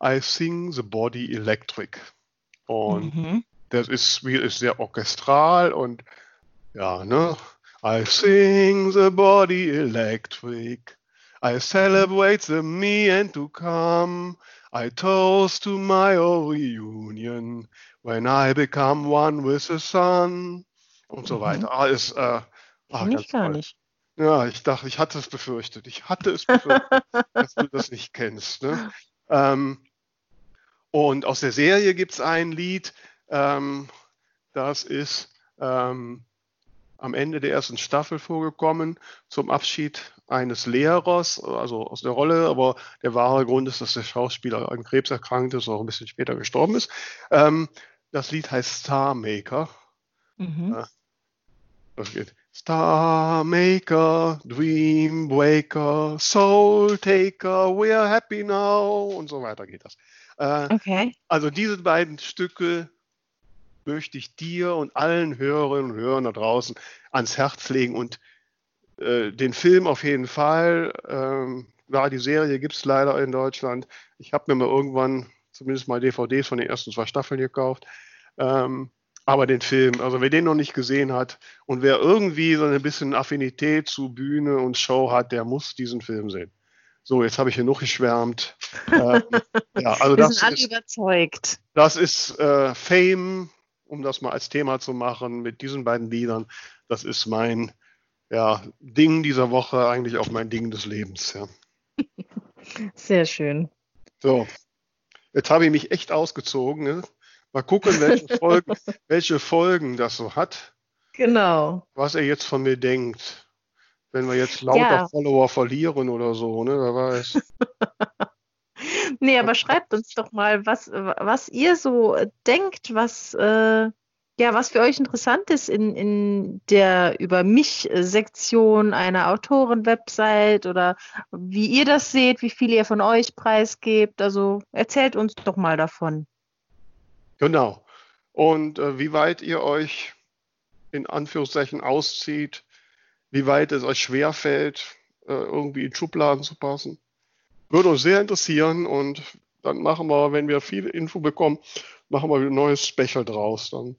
I Sing the Body Electric. Und Mhm. das ist, ist sehr orchestral und ja, ne? I sing the body electric. I celebrate the me and to come. I toast to my reunion when I become one with the sun. Und so Mhm. weiter. Alles, äh, ah, Kenn ganz ich gar toll. nicht. Ja, ich dachte, ich hatte es befürchtet. Ich hatte es befürchtet, dass du das nicht kennst. Ne? Ähm, und aus der Serie gibt es ein Lied, ähm, das ist ähm, am Ende der ersten Staffel vorgekommen, zum Abschied eines Lehrers, also aus der Rolle, aber der wahre Grund ist, dass der Schauspieler an Krebs erkrankt ist, auch ein bisschen später gestorben ist. Ähm, das Lied heißt Star Maker. Mhm. Ja. Das geht. Star Maker, Dream Waker, Soul Taker, we're happy now und so weiter geht das. Äh, Okay. also diese beiden Stücke möchte ich dir und allen Hörerinnen und Hörern da draußen ans Herz legen und äh, den Film auf jeden Fall. Ähm, ja, die Serie gibt es leider in Deutschland. Ich habe mir mal irgendwann zumindest mal DVDs von den ersten zwei Staffeln gekauft. Ähm, aber den Film, also wer den noch nicht gesehen hat und wer irgendwie so ein bisschen Affinität zu Bühne und Show hat, der muss diesen Film sehen. So, jetzt habe ich genug geschwärmt. ähm, ja, also Wir das sind alle ist, überzeugt. das ist äh, Fame um das mal als Thema zu machen, mit diesen beiden Liedern. Das ist mein ja, Ding dieser Woche, eigentlich auch mein Ding des Lebens. Ja. Sehr schön. So, jetzt habe ich mich echt ausgezogen. Ne? Mal gucken, welche Folgen, welche Folgen das so hat. Genau. Was er jetzt von mir denkt. Wenn wir jetzt lauter Ja. Follower verlieren oder so, ne? Wer weiß. Nee, aber schreibt uns doch mal, was, was ihr so denkt, was, äh, ja, was für euch interessant ist in, in der Über mich-Sektion einer Autoren-Website oder wie ihr das seht, wie viel ihr von euch preisgebt. Also erzählt uns doch mal davon. Genau. Und äh, wie weit ihr euch in Anführungszeichen auszieht, wie weit es euch schwerfällt, äh, irgendwie in Schubladen zu passen. Würde uns sehr interessieren und dann machen wir, wenn wir viel Info bekommen, machen wir ein neues Special draus. Dann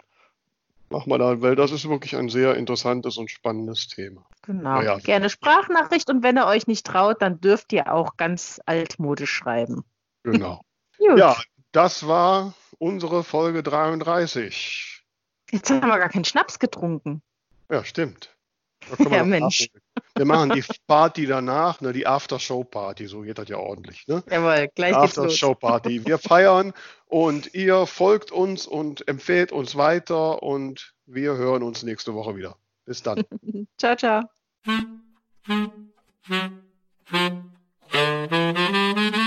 machen wir da, weil das ist wirklich ein sehr interessantes und spannendes Thema. Genau. Na ja. Gerne Sprachnachricht und wenn ihr euch nicht traut, dann dürft ihr auch ganz altmodisch schreiben. Genau. Ja, das war unsere Folge 33. Jetzt haben wir gar keinen Schnaps getrunken. Ja, stimmt. Ja, Mensch. nachholen. Wir machen die Party danach, ne, die After-Show-Party, so geht das ja ordentlich. Ne? Jawohl, gleich geht's los. After-Show-Party. Wir feiern und ihr folgt uns und empfehlt uns weiter und wir hören uns nächste Woche wieder. Bis dann. Ciao, ciao.